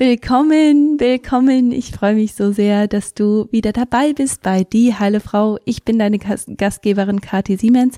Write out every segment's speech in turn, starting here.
Willkommen, willkommen. Ich freue mich so sehr, dass du wieder dabei bist bei Die Heile Frau. Ich bin deine Gastgeberin Kathi Siemens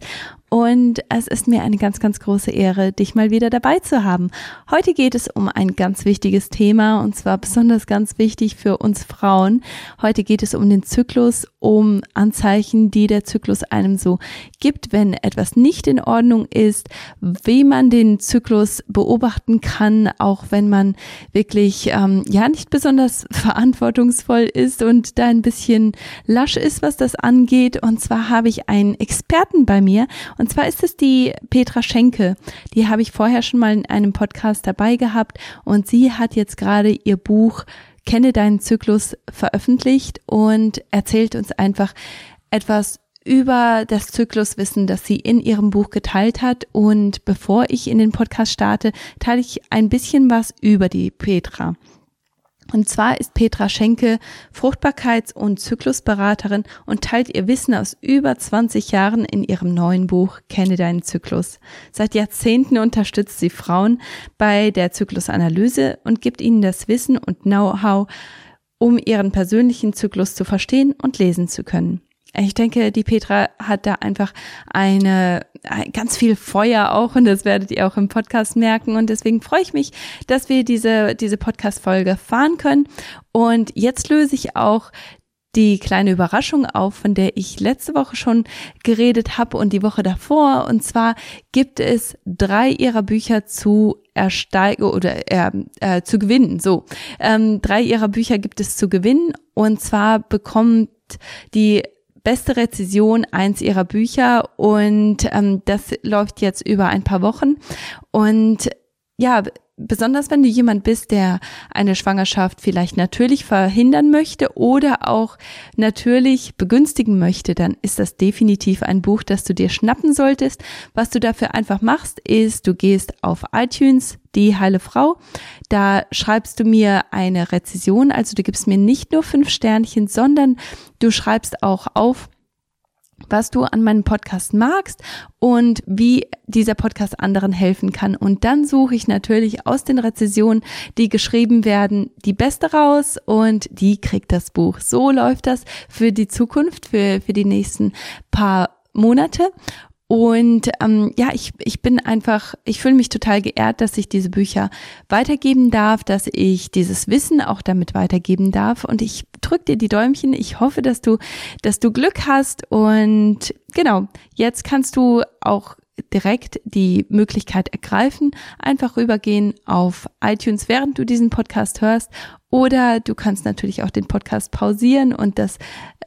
und es ist mir eine ganz, ganz große Ehre, dich mal wieder dabei zu haben. Heute geht es um ein ganz wichtiges Thema und zwar besonders ganz wichtig für uns Frauen. Heute geht es um den Zyklus, um Anzeichen, die der Zyklus einem so gibt, wenn etwas nicht in Ordnung ist, wie man den Zyklus beobachten kann, auch wenn man wirklich ähm, ja nicht besonders verantwortungsvoll ist und da ein bisschen lasch ist, was das angeht. Und zwar habe ich einen Experten bei mir und zwar ist es die Petra Schenke. Die habe ich vorher schon mal in einem Podcast dabei gehabt und sie hat jetzt gerade ihr Buch Kenne deinen Zyklus veröffentlicht und erzählt uns einfach etwas über das Zykluswissen, das sie in ihrem Buch geteilt hat. Und bevor ich in den Podcast starte, teile ich ein bisschen was über die Petra. Und zwar ist Petra Schenke Fruchtbarkeits- und Zyklusberaterin und teilt ihr Wissen aus über 20 Jahren in ihrem neuen Buch Kenne deinen Zyklus. Seit Jahrzehnten unterstützt sie Frauen bei der Zyklusanalyse und gibt ihnen das Wissen und Know-how, um ihren persönlichen Zyklus zu verstehen und lesen zu können. Ich denke, die Petra hat da einfach eine ganz viel Feuer auch und das werdet ihr auch im Podcast merken und deswegen freue ich mich, dass wir diese diese Podcast Folge fahren können und jetzt löse ich auch die kleine Überraschung auf, von der ich letzte Woche schon geredet habe und die Woche davor. Und zwar gibt es drei ihrer Bücher zu ersteigen oder äh, äh, zu gewinnen. So, ähm, drei ihrer Bücher gibt es zu gewinnen. Und zwar bekommt die beste Rezession eins ihrer Bücher und ähm, das läuft jetzt über ein paar Wochen und ja, besonders wenn du jemand bist, der eine Schwangerschaft vielleicht natürlich verhindern möchte oder auch natürlich begünstigen möchte, dann ist das definitiv ein Buch, das du dir schnappen solltest. Was du dafür einfach machst, ist, du gehst auf iTunes, die heile Frau, da schreibst du mir eine Rezession, also du gibst mir nicht nur fünf Sternchen, sondern du schreibst auch auf, was du an meinem Podcast magst und wie dieser Podcast anderen helfen kann. Und dann suche ich natürlich aus den Rezessionen, die geschrieben werden, die beste raus und die kriegt das Buch. So läuft das für die Zukunft, für, für die nächsten paar Monate. Und ähm, ja, ich, ich bin einfach, ich fühle mich total geehrt, dass ich diese Bücher weitergeben darf, dass ich dieses Wissen auch damit weitergeben darf. Und ich drück dir die Däumchen. Ich hoffe, dass du, dass du Glück hast. Und genau, jetzt kannst du auch direkt die Möglichkeit ergreifen, einfach rübergehen auf iTunes, während du diesen Podcast hörst. Oder du kannst natürlich auch den Podcast pausieren und das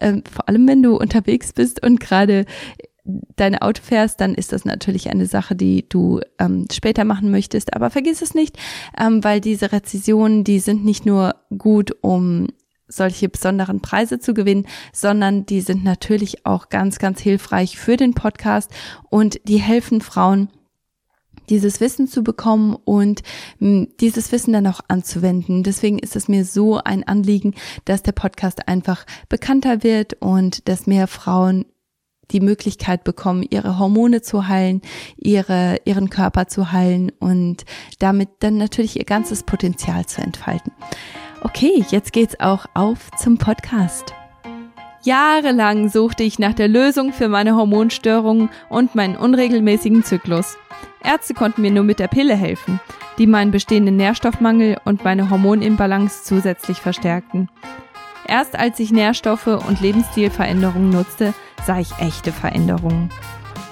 äh, vor allem, wenn du unterwegs bist und gerade dein Auto fährst, dann ist das natürlich eine Sache, die du ähm, später machen möchtest. Aber vergiss es nicht, ähm, weil diese Rezessionen, die sind nicht nur gut, um solche besonderen Preise zu gewinnen, sondern die sind natürlich auch ganz, ganz hilfreich für den Podcast und die helfen Frauen, dieses Wissen zu bekommen und hm, dieses Wissen dann auch anzuwenden. Deswegen ist es mir so ein Anliegen, dass der Podcast einfach bekannter wird und dass mehr Frauen die Möglichkeit bekommen, ihre Hormone zu heilen, ihre, ihren Körper zu heilen und damit dann natürlich ihr ganzes Potenzial zu entfalten. Okay, jetzt geht's auch auf zum Podcast. Jahrelang suchte ich nach der Lösung für meine Hormonstörungen und meinen unregelmäßigen Zyklus. Ärzte konnten mir nur mit der Pille helfen, die meinen bestehenden Nährstoffmangel und meine Hormonimbalance zusätzlich verstärkten. Erst als ich Nährstoffe und Lebensstilveränderungen nutzte, sah ich echte Veränderungen.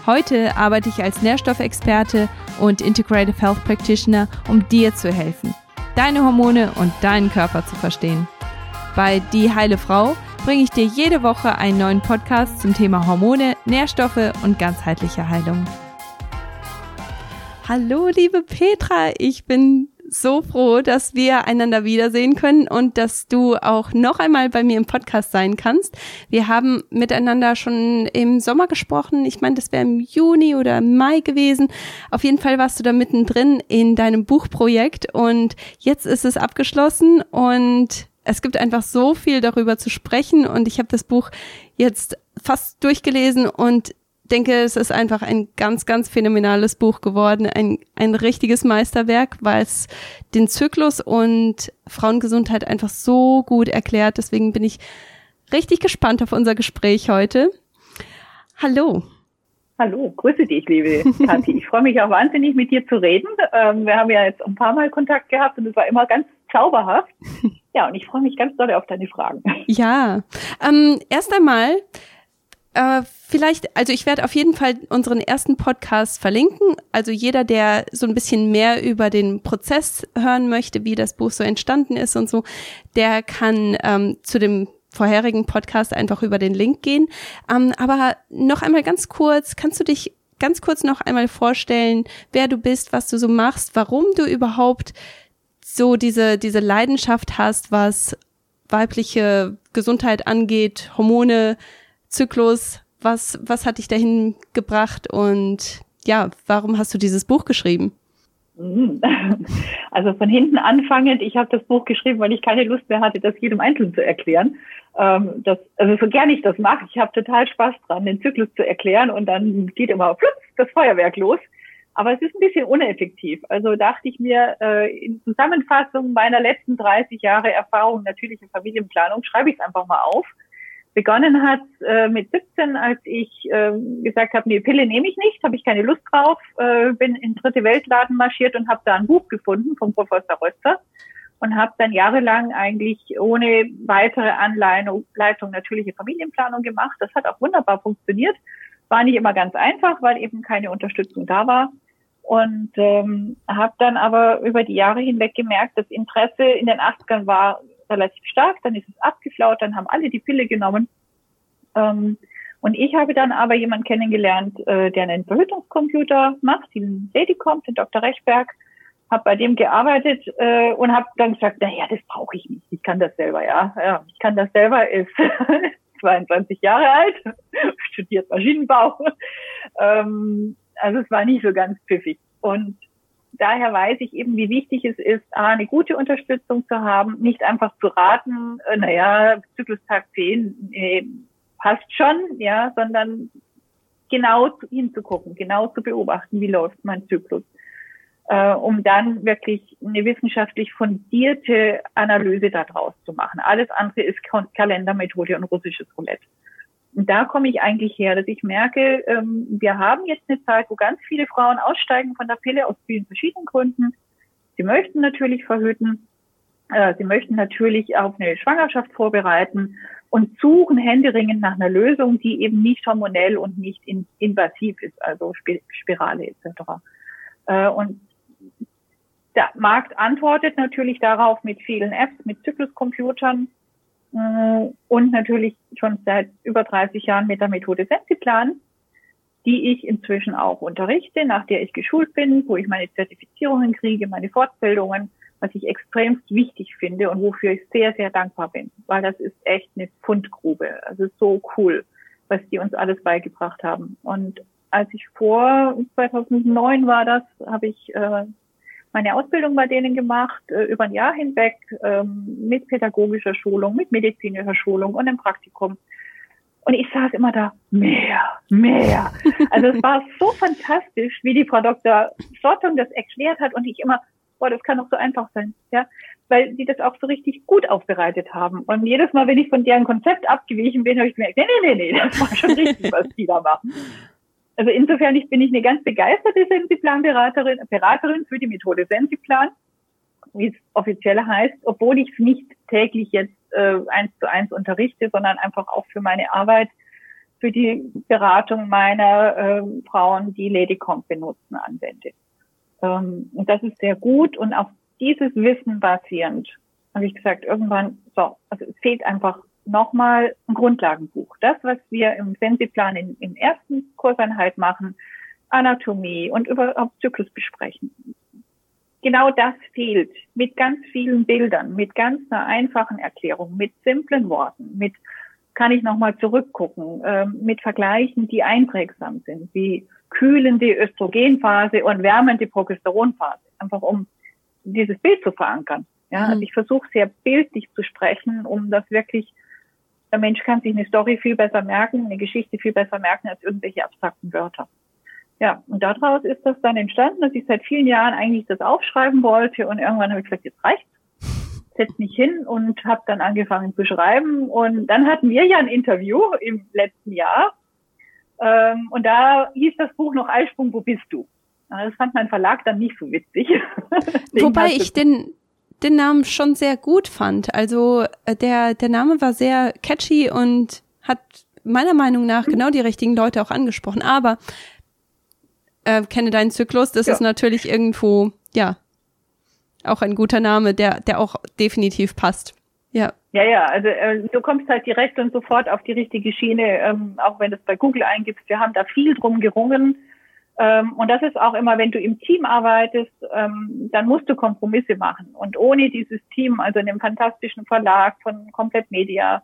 Heute arbeite ich als Nährstoffexperte und Integrative Health Practitioner, um dir zu helfen, deine Hormone und deinen Körper zu verstehen. Bei Die Heile Frau bringe ich dir jede Woche einen neuen Podcast zum Thema Hormone, Nährstoffe und ganzheitliche Heilung. Hallo, liebe Petra, ich bin so froh, dass wir einander wiedersehen können und dass du auch noch einmal bei mir im Podcast sein kannst. Wir haben miteinander schon im Sommer gesprochen. Ich meine, das wäre im Juni oder im Mai gewesen. Auf jeden Fall warst du da mittendrin in deinem Buchprojekt und jetzt ist es abgeschlossen und es gibt einfach so viel darüber zu sprechen und ich habe das Buch jetzt fast durchgelesen und denke, es ist einfach ein ganz, ganz phänomenales Buch geworden, ein, ein richtiges Meisterwerk, weil es den Zyklus und Frauengesundheit einfach so gut erklärt. Deswegen bin ich richtig gespannt auf unser Gespräch heute. Hallo. Hallo, grüße dich, liebe Kathi. Ich freue mich auch wahnsinnig, mit dir zu reden. Ähm, wir haben ja jetzt ein paar Mal Kontakt gehabt und es war immer ganz zauberhaft. Ja, und ich freue mich ganz doll auf deine Fragen. Ja, ähm, erst einmal, äh, vielleicht, also ich werde auf jeden Fall unseren ersten Podcast verlinken. Also jeder, der so ein bisschen mehr über den Prozess hören möchte, wie das Buch so entstanden ist und so, der kann ähm, zu dem vorherigen Podcast einfach über den Link gehen. Ähm, aber noch einmal ganz kurz, kannst du dich ganz kurz noch einmal vorstellen, wer du bist, was du so machst, warum du überhaupt so diese, diese Leidenschaft hast, was weibliche Gesundheit angeht, Hormone, Zyklus, was, was hat dich dahin gebracht und ja, warum hast du dieses Buch geschrieben? Mhm. Also von hinten anfangend, ich habe das Buch geschrieben, weil ich keine Lust mehr hatte, das jedem Einzelnen zu erklären. Ähm, das, also so gern ich das mache, ich habe total Spaß dran, den Zyklus zu erklären und dann geht immer plutz das Feuerwerk los. Aber es ist ein bisschen uneffektiv. Also dachte ich mir, äh, in Zusammenfassung meiner letzten 30 Jahre Erfahrung natürliche Familienplanung schreibe ich es einfach mal auf. Begonnen hat äh, mit 17, als ich äh, gesagt habe, nee, Pille nehme ich nicht, habe ich keine Lust drauf, äh, bin in dritte Weltladen marschiert und habe da ein Buch gefunden vom Professor Röster und habe dann jahrelang eigentlich ohne weitere Anleitung natürliche Familienplanung gemacht. Das hat auch wunderbar funktioniert. War nicht immer ganz einfach, weil eben keine Unterstützung da war. Und ähm, habe dann aber über die Jahre hinweg gemerkt, das Interesse in den 80ern war relativ stark, dann ist es abgeflaut, dann haben alle die Pille genommen. Ähm, und ich habe dann aber jemanden kennengelernt, äh, der einen Verhütungscomputer macht, den Ladycom, den Dr. Rechberg, habe bei dem gearbeitet äh, und habe dann gesagt, naja, das brauche ich nicht. Ich kann das selber, ja. ja ich kann das selber, ist 22 Jahre alt, studiert Maschinenbau. Ähm, also es war nicht so ganz pfiffig. Und daher weiß ich eben, wie wichtig es ist, eine gute Unterstützung zu haben, nicht einfach zu raten, äh, naja, Zyklustag 10, äh, passt schon, ja, sondern genau hinzugucken, genau zu beobachten, wie läuft mein Zyklus äh, um dann wirklich eine wissenschaftlich fundierte Analyse daraus zu machen. Alles andere ist Kalendermethode und russisches Roulette. Und da komme ich eigentlich her, dass ich merke, ähm, wir haben jetzt eine Zeit, wo ganz viele Frauen aussteigen von der Pille aus vielen verschiedenen Gründen. Sie möchten natürlich verhüten, äh, sie möchten natürlich auf eine Schwangerschaft vorbereiten und suchen händeringend nach einer Lösung, die eben nicht hormonell und nicht invasiv ist, also Spirale etc. Äh, und der Markt antwortet natürlich darauf mit vielen Apps, mit Zykluscomputern und natürlich schon seit über 30 Jahren mit der Methode Sensiplan, die ich inzwischen auch unterrichte, nach der ich geschult bin, wo ich meine Zertifizierungen kriege, meine Fortbildungen, was ich extremst wichtig finde und wofür ich sehr, sehr dankbar bin, weil das ist echt eine Fundgrube. Also so cool, was die uns alles beigebracht haben. Und als ich vor 2009 war das, habe ich äh, meine Ausbildung bei denen gemacht, äh, über ein Jahr hinweg, ähm, mit pädagogischer Schulung, mit medizinischer Schulung und im Praktikum. Und ich saß immer da, mehr, mehr. Also es war so fantastisch, wie die Frau Dr. Schottung das erklärt hat und ich immer, boah, das kann doch so einfach sein, ja, weil die das auch so richtig gut aufbereitet haben. Und jedes Mal, wenn ich von deren Konzept abgewichen bin, habe ich gemerkt, nee, nee, nee, nee, das war schon richtig, was die da machen. Also insofern ich bin ich eine ganz begeisterte Sensiplan-Beraterin Beraterin für die Methode Sensiplan, wie es offiziell heißt, obwohl ich es nicht täglich jetzt äh, eins zu eins unterrichte, sondern einfach auch für meine Arbeit, für die Beratung meiner äh, Frauen, die Ladycomp benutzen, anwende. Ähm, und das ist sehr gut und auf dieses Wissen basierend habe ich gesagt, irgendwann, so, also es fehlt einfach nochmal ein Grundlagenbuch. Das, was wir im Sensiplan in, im ersten Kurseinheit machen, Anatomie und überhaupt Zyklus besprechen. Genau das fehlt mit ganz vielen Bildern, mit ganz einer einfachen Erklärung, mit simplen Worten, mit kann ich nochmal zurückgucken, äh, mit Vergleichen, die einprägsam sind, wie kühlende Östrogenphase und wärmende Progesteronphase, einfach um dieses Bild zu verankern. Ja, also mhm. ich versuche sehr bildlich zu sprechen, um das wirklich Der Mensch kann sich eine Story viel besser merken, eine Geschichte viel besser merken als irgendwelche abstrakten Wörter. Ja, und daraus ist das dann entstanden, dass ich seit vielen Jahren eigentlich das aufschreiben wollte und irgendwann habe ich gesagt, jetzt reicht's. Setz mich hin und habe dann angefangen zu schreiben. Und dann hatten wir ja ein Interview im letzten Jahr. Ähm, und da hieß das Buch noch Eisprung, wo bist du? Das fand mein Verlag dann nicht so witzig. Wobei ich den, den Namen schon sehr gut fand. Also äh, der, der Name war sehr catchy und hat meiner Meinung nach genau die richtigen Leute auch angesprochen. Aber äh, kenne deinen Zyklus, das ja. ist natürlich irgendwo, ja, auch ein guter Name, der, der auch definitiv passt. Ja. Ja, ja, also äh, du kommst halt direkt und sofort auf die richtige Schiene, ähm, auch wenn du es bei Google eingibst. Wir haben da viel drum gerungen. Ähm, und das ist auch immer, wenn du im Team arbeitest, ähm, dann musst du Kompromisse machen. Und ohne dieses Team, also in dem fantastischen Verlag von Komplett Media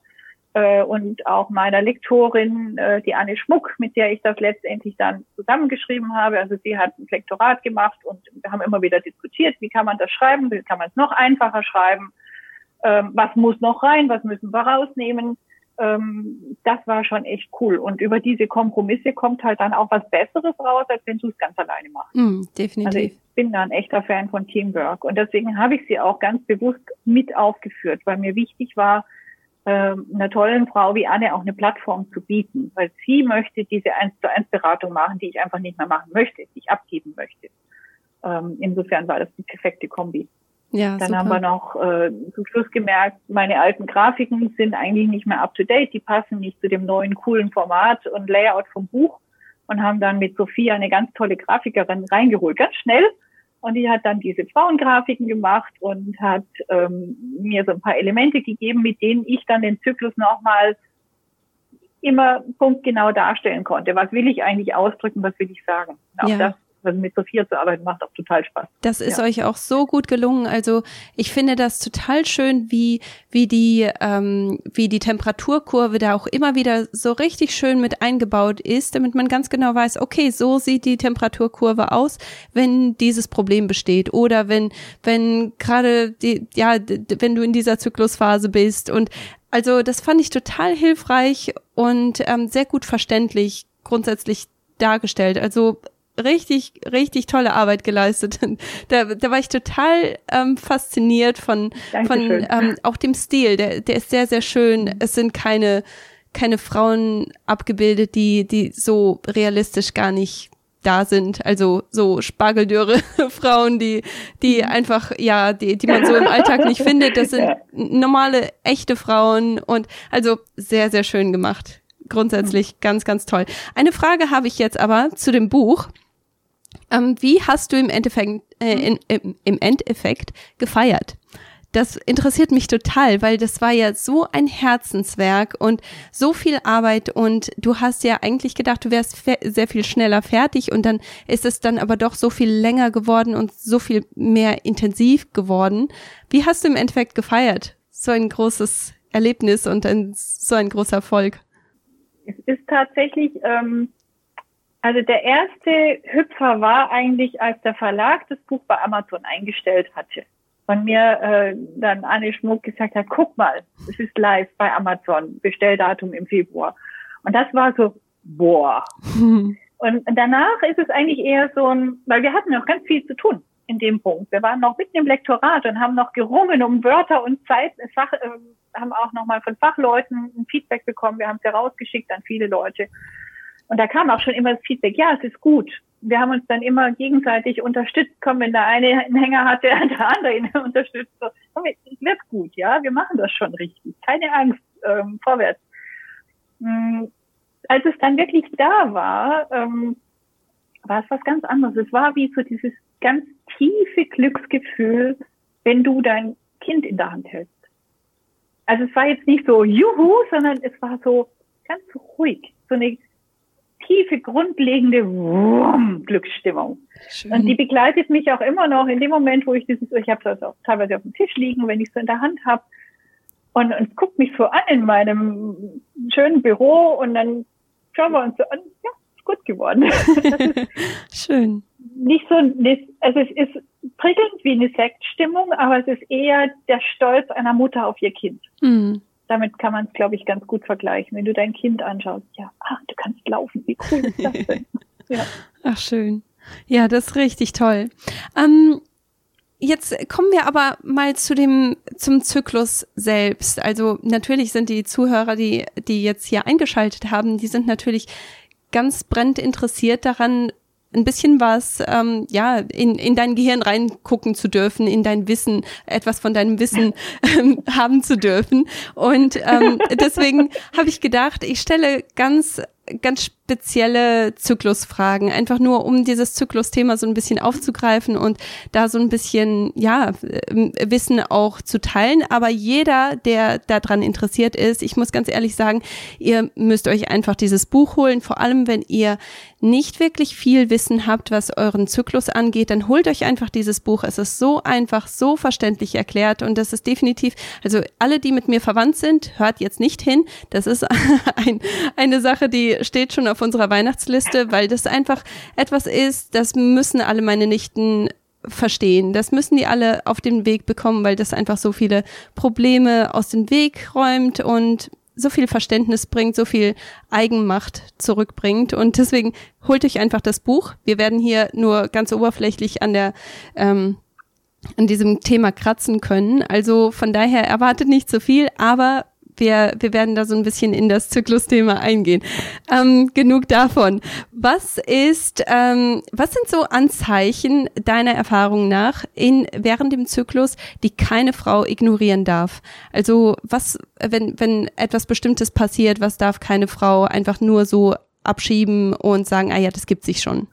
äh, und auch meiner Lektorin, äh, die Anne Schmuck, mit der ich das letztendlich dann zusammengeschrieben habe. Also sie hat ein Lektorat gemacht und wir haben immer wieder diskutiert, wie kann man das schreiben, wie kann man es noch einfacher schreiben, ähm, was muss noch rein, was müssen wir rausnehmen ähm, das war schon echt cool. Und über diese Kompromisse kommt halt dann auch was Besseres raus, als wenn du es ganz alleine machst. Mm, definitiv. Also ich bin da ein echter Fan von Teamwork. Und deswegen habe ich sie auch ganz bewusst mit aufgeführt, weil mir wichtig war, ähm, einer tollen Frau wie Anne auch eine Plattform zu bieten, weil sie möchte diese 1 zu 1 Beratung machen, die ich einfach nicht mehr machen möchte, die ich abgeben möchte. Ähm, insofern war das die perfekte Kombi. Ja, Dann super. haben wir noch äh, zum Schluss gemerkt, meine alten Grafiken sind eigentlich nicht mehr up to date, die passen nicht zu dem neuen coolen Format und Layout vom Buch und haben dann mit Sophia eine ganz tolle Grafikerin reingeholt, ganz schnell. Und die hat dann diese Frauengrafiken gemacht und hat ähm, mir so ein paar Elemente gegeben, mit denen ich dann den Zyklus nochmal immer punktgenau darstellen konnte. Was will ich eigentlich ausdrücken, was will ich sagen? Auch ja. das also mit Sophia zu arbeiten macht auch total Spaß. Das ist ja. euch auch so gut gelungen. Also ich finde das total schön, wie wie die ähm, wie die Temperaturkurve da auch immer wieder so richtig schön mit eingebaut ist, damit man ganz genau weiß, okay, so sieht die Temperaturkurve aus, wenn dieses Problem besteht oder wenn wenn gerade die ja wenn du in dieser Zyklusphase bist und also das fand ich total hilfreich und ähm, sehr gut verständlich grundsätzlich dargestellt. Also richtig, richtig tolle Arbeit geleistet. Da, da war ich total ähm, fasziniert von, von ähm, auch dem Stil. Der, der ist sehr, sehr schön. Es sind keine, keine Frauen abgebildet, die, die so realistisch gar nicht da sind. Also so spargeldürre Frauen, die, die mhm. einfach, ja, die, die man so im Alltag nicht findet. Das sind normale, echte Frauen und also sehr, sehr schön gemacht. Grundsätzlich ganz, ganz toll. Eine Frage habe ich jetzt aber zu dem Buch. Ähm, wie hast du im Endeffekt, äh, in, im, im Endeffekt gefeiert? Das interessiert mich total, weil das war ja so ein Herzenswerk und so viel Arbeit und du hast ja eigentlich gedacht, du wärst sehr viel schneller fertig und dann ist es dann aber doch so viel länger geworden und so viel mehr intensiv geworden. Wie hast du im Endeffekt gefeiert? So ein großes Erlebnis und ein, so ein großer Erfolg. Es ist tatsächlich ähm, also der erste Hüpfer war eigentlich, als der Verlag das Buch bei Amazon eingestellt hatte. Und mir äh, dann Anne Schmuck gesagt hat, guck mal, es ist live bei Amazon, Bestelldatum im Februar. Und das war so, boah. Und danach ist es eigentlich eher so ein, weil wir hatten noch ganz viel zu tun in dem Punkt. Wir waren noch mitten im Lektorat und haben noch gerungen um Wörter und Zeit, Fach, äh, haben auch nochmal von Fachleuten ein Feedback bekommen. Wir haben es ja rausgeschickt an viele Leute. Und da kam auch schon immer das Feedback, ja, es ist gut. Wir haben uns dann immer gegenseitig unterstützt. Komm, wenn der eine einen Hänger hat, der, der andere ihn unterstützt. So, komm, es wird gut, ja, wir machen das schon richtig. Keine Angst, ähm, vorwärts. Mhm. Als es dann wirklich da war, ähm, war es was ganz anderes. Es war wie so dieses ganz tiefe Glücksgefühl, wenn du dein Kind in der Hand hältst. Also es war jetzt nicht so juhu, sondern es war so ganz ruhig. So eine tiefe, grundlegende Wurm, Glücksstimmung. Schön. Und die begleitet mich auch immer noch in dem Moment, wo ich dieses, ich habe das auch teilweise auf dem Tisch liegen, wenn ich es so in der Hand habe. Und, und guckt mich so an in meinem schönen Büro und dann schauen wir uns so an, ja, ist gut geworden. Schön. Nicht so, also es ist prickelnd wie eine Sektstimmung, aber es ist eher der Stolz einer Mutter auf ihr Kind. Mhm. Damit kann man es, glaube ich, ganz gut vergleichen. Wenn du dein Kind anschaust, ja, ach, du kannst laufen, wie cool ist das denn? ja. Ach, schön. Ja, das ist richtig toll. Ähm, Jetzt kommen wir aber mal zu dem, zum Zyklus selbst. Also natürlich sind die Zuhörer, die, die jetzt hier eingeschaltet haben, die sind natürlich ganz brennend interessiert daran, ein bisschen was, ähm, ja, in, in dein Gehirn reingucken zu dürfen, in dein Wissen, etwas von deinem Wissen ähm, haben zu dürfen. Und ähm, deswegen habe ich gedacht, ich stelle ganz ganz spezielle Zyklusfragen, einfach nur um dieses Zyklusthema so ein bisschen aufzugreifen und da so ein bisschen, ja, ähm, Wissen auch zu teilen. Aber jeder, der daran interessiert ist, ich muss ganz ehrlich sagen, ihr müsst euch einfach dieses Buch holen, vor allem wenn ihr nicht wirklich viel Wissen habt, was euren Zyklus angeht, dann holt euch einfach dieses Buch. Es ist so einfach, so verständlich erklärt und das ist definitiv, also alle, die mit mir verwandt sind, hört jetzt nicht hin. Das ist ein, eine Sache, die steht schon auf unserer Weihnachtsliste, weil das einfach etwas ist, das müssen alle meine Nichten verstehen. Das müssen die alle auf den Weg bekommen, weil das einfach so viele Probleme aus dem Weg räumt und so viel Verständnis bringt, so viel Eigenmacht zurückbringt. Und deswegen holt euch einfach das Buch. Wir werden hier nur ganz oberflächlich an der ähm, an diesem Thema kratzen können. Also von daher erwartet nicht zu viel, aber wir, wir werden da so ein bisschen in das Zyklusthema eingehen. Ähm, genug davon. Was ist, ähm, was sind so Anzeichen deiner Erfahrung nach in, während dem Zyklus, die keine Frau ignorieren darf? Also was, wenn, wenn etwas Bestimmtes passiert, was darf keine Frau einfach nur so abschieben und sagen, ah ja, das gibt sich schon?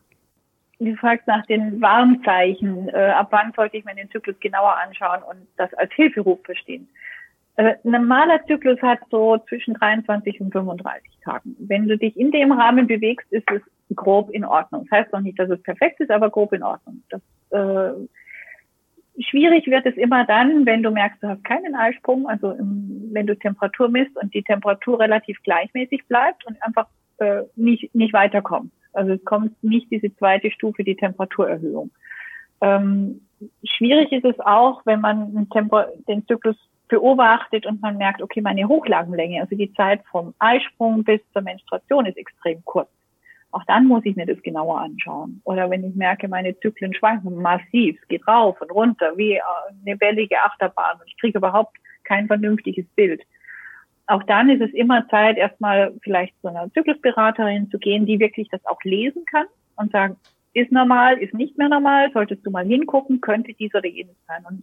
Du fragst nach den Warnzeichen. Äh, ab wann sollte ich mir den Zyklus genauer anschauen und das als Hilferuf verstehen? Also ein normaler Zyklus hat so zwischen 23 und 35 Tagen. Wenn du dich in dem Rahmen bewegst, ist es grob in Ordnung. Das heißt noch nicht, dass es perfekt ist, aber grob in Ordnung. Das, äh, schwierig wird es immer dann, wenn du merkst, du hast keinen Eisprung, also im, wenn du Temperatur misst und die Temperatur relativ gleichmäßig bleibt und einfach äh, nicht, nicht weiterkommt. Also es kommt nicht diese zweite Stufe, die Temperaturerhöhung. Ähm, schwierig ist es auch, wenn man den Zyklus beobachtet und man merkt, okay, meine Hochlagenlänge, also die Zeit vom Eisprung bis zur Menstruation ist extrem kurz. Auch dann muss ich mir das genauer anschauen. Oder wenn ich merke, meine Zyklen schwanken massiv, es geht rauf und runter, wie eine wellige Achterbahn und ich kriege überhaupt kein vernünftiges Bild. Auch dann ist es immer Zeit, erstmal vielleicht zu einer Zyklusberaterin zu gehen, die wirklich das auch lesen kann und sagen, ist normal, ist nicht mehr normal, solltest du mal hingucken, könnte dies oder jenes sein. Und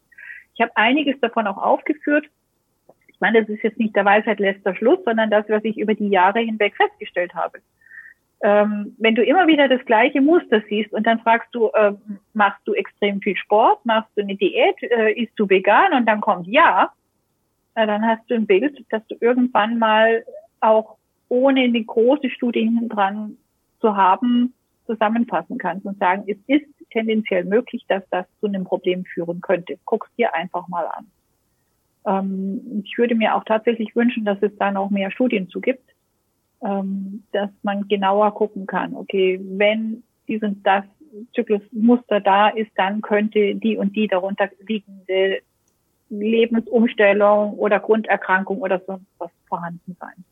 ich habe einiges davon auch aufgeführt. Ich meine, das ist jetzt nicht der Weisheit letzter Schluss, sondern das, was ich über die Jahre hinweg festgestellt habe. Ähm, wenn du immer wieder das gleiche Muster siehst und dann fragst du, äh, machst du extrem viel Sport, machst du eine Diät, äh, isst du vegan und dann kommt ja, äh, dann hast du ein Bild, dass du irgendwann mal auch ohne eine große Studie dran zu haben, zusammenfassen kannst und sagen, es ist tendenziell möglich, dass das zu einem Problem führen könnte. Guck's dir einfach mal an. Ähm, ich würde mir auch tatsächlich wünschen, dass es da noch mehr Studien zu gibt, ähm, dass man genauer gucken kann. Okay, wenn dies und das Zyklusmuster da ist, dann könnte die und die darunter liegende Lebensumstellung oder Grunderkrankung oder sonst was vorhanden sein.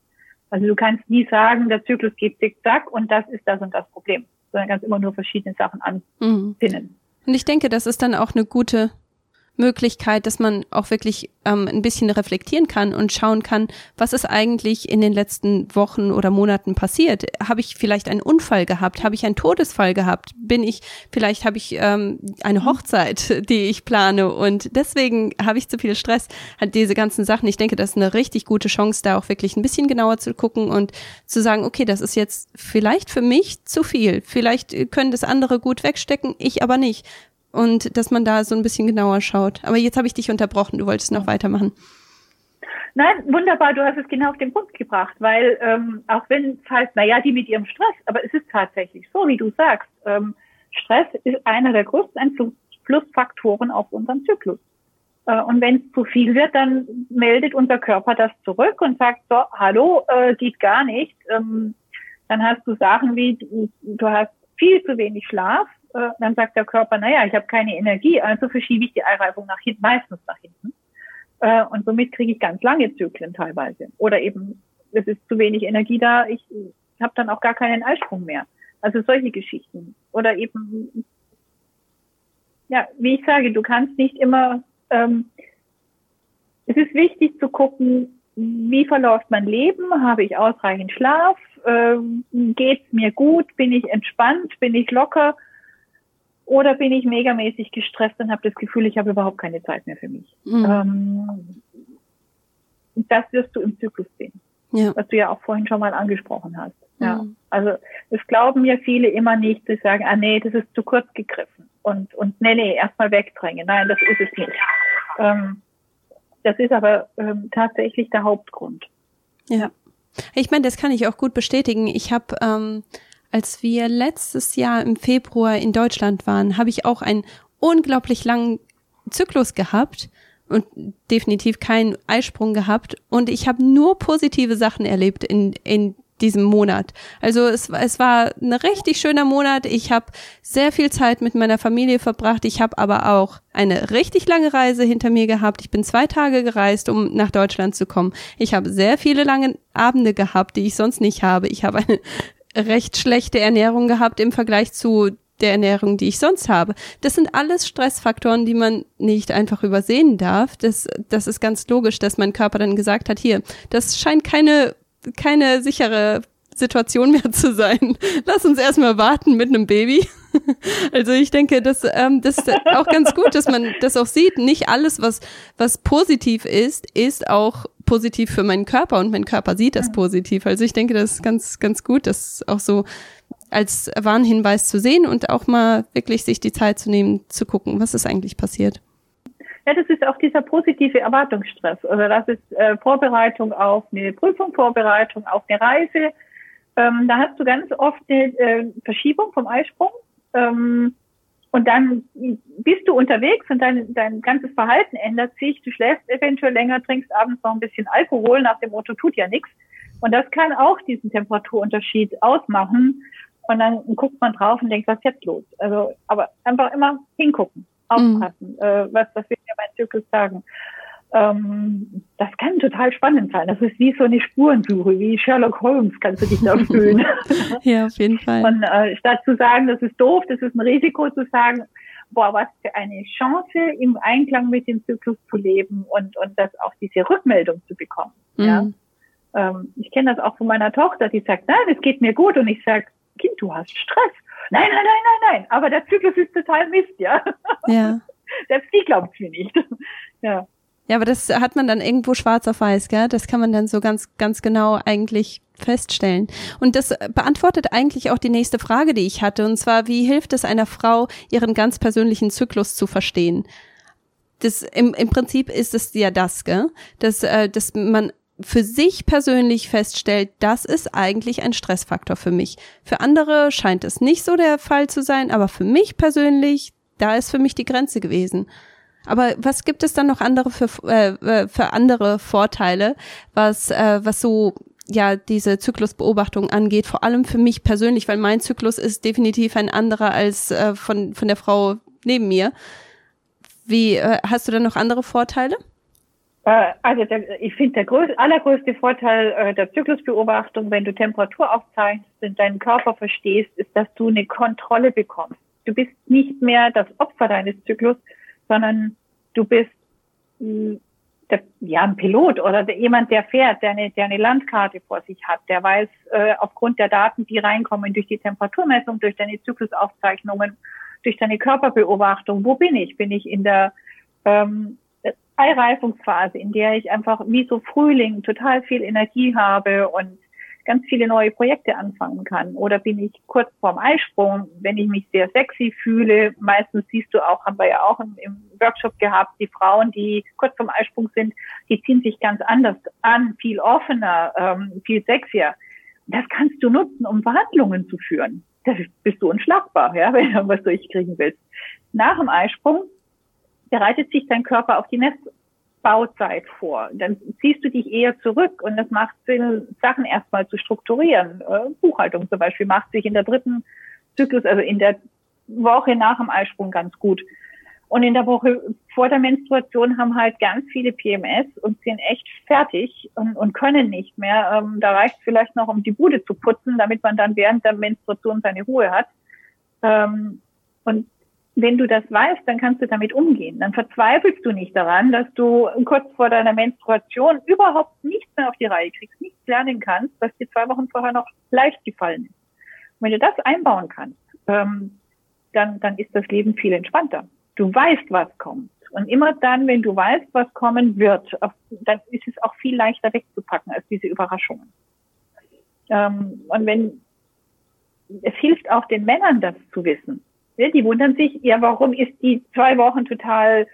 Also du kannst nie sagen, der Zyklus geht zickzack und das ist das und das Problem sondern ganz immer nur verschiedene Sachen anpinnen. Mhm. Und ich denke, das ist dann auch eine gute Möglichkeit, dass man auch wirklich ähm, ein bisschen reflektieren kann und schauen kann, was ist eigentlich in den letzten Wochen oder Monaten passiert? Habe ich vielleicht einen Unfall gehabt? Habe ich einen Todesfall gehabt? Bin ich, vielleicht habe ich ähm, eine Hochzeit, die ich plane und deswegen habe ich zu viel Stress. Hat diese ganzen Sachen. Ich denke, das ist eine richtig gute Chance, da auch wirklich ein bisschen genauer zu gucken und zu sagen, okay, das ist jetzt vielleicht für mich zu viel. Vielleicht können das andere gut wegstecken, ich aber nicht und dass man da so ein bisschen genauer schaut. Aber jetzt habe ich dich unterbrochen, du wolltest noch weitermachen. Nein, wunderbar, du hast es genau auf den Punkt gebracht, weil ähm, auch wenn es heißt, naja, die mit ihrem Stress, aber es ist tatsächlich so, wie du sagst, ähm, Stress ist einer der größten Einflussfaktoren auf unseren Zyklus. Äh, und wenn es zu viel wird, dann meldet unser Körper das zurück und sagt, so, hallo, äh, geht gar nicht. Ähm, dann hast du Sachen wie, du, du hast viel zu wenig Schlaf, äh, dann sagt der Körper, naja, ich habe keine Energie, also verschiebe ich die Eireifung nach hinten, meistens nach hinten. Äh, und somit kriege ich ganz lange Zyklen teilweise. Oder eben, es ist zu wenig Energie da, ich habe dann auch gar keinen Eisprung mehr. Also solche Geschichten. Oder eben, ja, wie ich sage, du kannst nicht immer, ähm, es ist wichtig zu gucken, wie verläuft mein Leben, habe ich ausreichend Schlaf, ähm, geht's mir gut, bin ich entspannt, bin ich locker oder bin ich megamäßig gestresst und habe das Gefühl, ich habe überhaupt keine Zeit mehr für mich. Mhm. Ähm, das wirst du im Zyklus sehen, ja. was du ja auch vorhin schon mal angesprochen hast. Ja, mhm. also das glauben ja viele immer nicht, sie sagen, ah nee, das ist zu kurz gegriffen und und nee, nee, erstmal wegdrängen. Nein, das ist es nicht. Ähm, das ist aber ähm, tatsächlich der Hauptgrund. Ja, ich meine, das kann ich auch gut bestätigen. Ich habe, ähm, als wir letztes Jahr im Februar in Deutschland waren, habe ich auch einen unglaublich langen Zyklus gehabt und definitiv keinen Eisprung gehabt und ich habe nur positive Sachen erlebt in in diesem Monat. Also es, es war ein richtig schöner Monat. Ich habe sehr viel Zeit mit meiner Familie verbracht. Ich habe aber auch eine richtig lange Reise hinter mir gehabt. Ich bin zwei Tage gereist, um nach Deutschland zu kommen. Ich habe sehr viele lange Abende gehabt, die ich sonst nicht habe. Ich habe eine recht schlechte Ernährung gehabt im Vergleich zu der Ernährung, die ich sonst habe. Das sind alles Stressfaktoren, die man nicht einfach übersehen darf. Das, das ist ganz logisch, dass mein Körper dann gesagt hat, hier, das scheint keine keine sichere Situation mehr zu sein. Lass uns erstmal warten mit einem Baby. Also ich denke, das, ähm, das ist auch ganz gut, dass man das auch sieht. Nicht alles, was, was positiv ist, ist auch positiv für meinen Körper und mein Körper sieht das positiv. Also ich denke, das ist ganz, ganz gut, das auch so als Warnhinweis zu sehen und auch mal wirklich sich die Zeit zu nehmen, zu gucken, was ist eigentlich passiert. Ja, das ist auch dieser positive Erwartungsstress. Also das ist äh, Vorbereitung auf eine Prüfung, Vorbereitung auf eine Reise. Ähm, da hast du ganz oft eine äh, Verschiebung vom Eisprung. Ähm, und dann bist du unterwegs und dein, dein ganzes Verhalten ändert sich. Du schläfst eventuell länger, trinkst abends noch ein bisschen Alkohol nach dem Motto, tut ja nichts. Und das kann auch diesen Temperaturunterschied ausmachen. Und dann guckt man drauf und denkt, was ist jetzt los? Also, aber einfach immer hingucken aufpassen, mhm. äh, was, was wir ja bei Zyklus sagen. Ähm, das kann total spannend sein. Das ist wie so eine Spurensuche, wie Sherlock Holmes kannst du dich da fühlen. ja, auf jeden Fall. Und äh, statt zu sagen, das ist doof, das ist ein Risiko, zu sagen, boah, was für eine Chance, im Einklang mit dem Zyklus zu leben und, und das auch diese Rückmeldung zu bekommen. Mhm. Ja? Ähm, ich kenne das auch von meiner Tochter, die sagt, nein, es geht mir gut. Und ich sage, Kind, du hast Stress. Nein, nein, nein, nein, nein. Aber der Zyklus ist total Mist, ja. Ja. Selbst die glaubt mir nicht. Ja. Ja, aber das hat man dann irgendwo schwarz auf weiß, gell? Das kann man dann so ganz, ganz genau eigentlich feststellen. Und das beantwortet eigentlich auch die nächste Frage, die ich hatte, und zwar, wie hilft es einer Frau, ihren ganz persönlichen Zyklus zu verstehen? Das, im, im Prinzip ist es ja das, gell? Dass, äh, dass man für sich persönlich feststellt, das ist eigentlich ein Stressfaktor für mich. Für andere scheint es nicht so der Fall zu sein, aber für mich persönlich, da ist für mich die Grenze gewesen. Aber was gibt es dann noch andere für, äh, äh, für andere Vorteile, was, äh, was so ja diese Zyklusbeobachtung angeht, vor allem für mich persönlich, weil mein Zyklus ist definitiv ein anderer als äh, von, von der Frau neben mir. Wie äh, hast du da noch andere Vorteile? Äh, also der, ich finde der größ, allergrößte Vorteil äh, der Zyklusbeobachtung, wenn du Temperatur aufzeichnest und deinen Körper verstehst, ist, dass du eine Kontrolle bekommst. Du bist nicht mehr das Opfer deines Zyklus, sondern du bist mh, hm, der, ja ein Pilot oder der, jemand, der fährt, der eine, der eine Landkarte vor sich hat, der weiß äh, aufgrund der Daten, die reinkommen durch die Temperaturmessung, durch deine Zyklusaufzeichnungen, durch deine Körperbeobachtung, wo bin ich? Bin ich in der ähm, Eireifungsphase, in der ich einfach wie so Frühling total viel Energie habe und ganz viele neue Projekte anfangen kann. Oder bin ich kurz vorm Eisprung, wenn ich mich sehr sexy fühle. Meistens siehst du auch, haben wir ja auch im, im Workshop gehabt, die Frauen, die kurz vorm Eisprung sind, die ziehen sich ganz anders an, viel offener, ähm, viel sexier. Das kannst du nutzen, um Verhandlungen zu führen. Da bist du unschlagbar, ja, wenn du irgendwas durchkriegen willst. Nach dem Eisprung bereitet sich dein Körper auf die Nestbauzeit vor. Dann ziehst du dich eher zurück und es macht Sinn, Sachen erstmal zu strukturieren. Äh, Buchhaltung zum Beispiel macht sich in der dritten Zyklus, also in der Woche nach dem Eisprung ganz gut. Und in der Woche vor der Menstruation haben halt ganz viele PMS und sind echt fertig und, und können nicht mehr. Ähm, da reicht vielleicht noch, um die Bude zu putzen, damit man dann während der Menstruation seine Ruhe hat. Ähm, und wenn du das weißt, dann kannst du damit umgehen. Dann verzweifelst du nicht daran, dass du kurz vor deiner Menstruation überhaupt nichts mehr auf die Reihe kriegst, nichts lernen kannst, was dir zwei Wochen vorher noch leicht gefallen ist. Und wenn du das einbauen kannst, ähm, dann, dann ist das Leben viel entspannter. Du weißt, was kommt. Und immer dann, wenn du weißt, was kommen wird, dann ist es auch viel leichter wegzupacken als diese Überraschungen. Ähm, und wenn, es hilft auch den Männern, das zu wissen. Die wundern sich, ja, warum ist die zwei Wochen total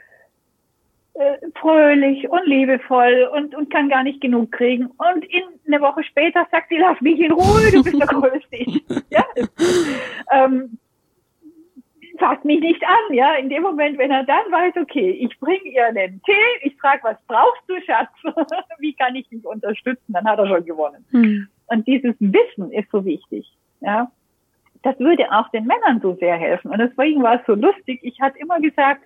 äh, fröhlich und liebevoll und, und kann gar nicht genug kriegen. Und in eine Woche später sagt sie, lass mich in Ruhe, du bist der Größte. ja? ähm, fasst mich nicht an, ja. In dem Moment, wenn er dann weiß, okay, ich bringe ihr einen Tee, ich frage, was brauchst du, Schatz? Wie kann ich dich unterstützen? Dann hat er schon gewonnen. Hm. Und dieses Wissen ist so wichtig, ja. Das würde auch den Männern so sehr helfen. Und deswegen war es so lustig. Ich hatte immer gesagt,